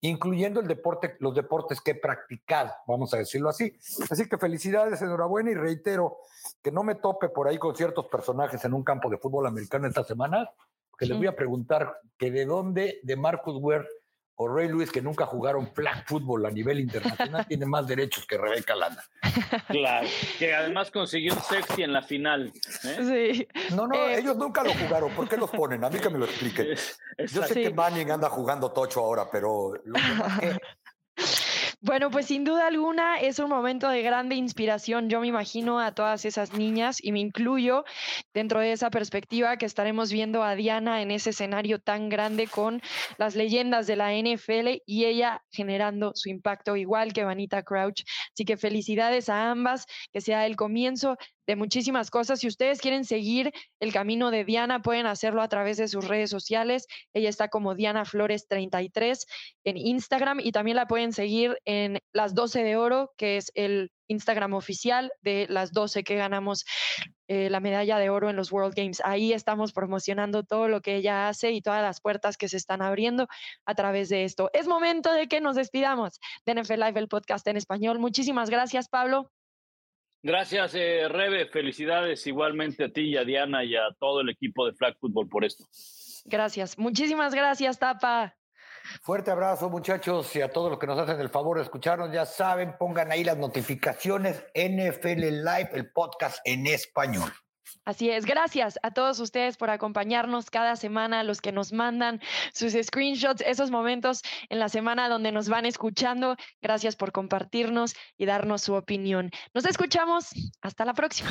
incluyendo el deporte, los deportes que he practicado, vamos a decirlo así. Así que felicidades, enhorabuena y reitero que no me tope por ahí con ciertos personajes en un campo de fútbol americano esta semana, que les voy a preguntar que de dónde de Marcus Ware o Ray Lewis, que nunca jugaron flag fútbol a nivel internacional, tiene más derechos que Rebeca Landa. Claro, que además consiguió un sexy en la final. ¿eh? Sí. No, no, eh, ellos nunca lo jugaron. ¿Por qué los ponen? A mí que me lo expliquen. Yo sé que Manning anda jugando tocho ahora, pero Bueno, pues sin duda alguna es un momento de grande inspiración. Yo me imagino a todas esas niñas y me incluyo dentro de esa perspectiva que estaremos viendo a Diana en ese escenario tan grande con las leyendas de la NFL y ella generando su impacto igual que Vanita Crouch. Así que felicidades a ambas, que sea el comienzo de muchísimas cosas. Si ustedes quieren seguir el camino de Diana, pueden hacerlo a través de sus redes sociales. Ella está como Diana Flores 33 en Instagram y también la pueden seguir en Las 12 de Oro, que es el Instagram oficial de las 12 que ganamos eh, la medalla de oro en los World Games. Ahí estamos promocionando todo lo que ella hace y todas las puertas que se están abriendo a través de esto. Es momento de que nos despidamos de NFL Live, el podcast en español. Muchísimas gracias, Pablo. Gracias, eh, Rebe. Felicidades igualmente a ti y a Diana y a todo el equipo de Flag Football por esto. Gracias. Muchísimas gracias, Tapa. Fuerte abrazo, muchachos, y a todos los que nos hacen el favor de escucharnos. Ya saben, pongan ahí las notificaciones NFL Live, el podcast en español. Así es, gracias a todos ustedes por acompañarnos cada semana, los que nos mandan sus screenshots, esos momentos en la semana donde nos van escuchando. Gracias por compartirnos y darnos su opinión. Nos escuchamos. Hasta la próxima.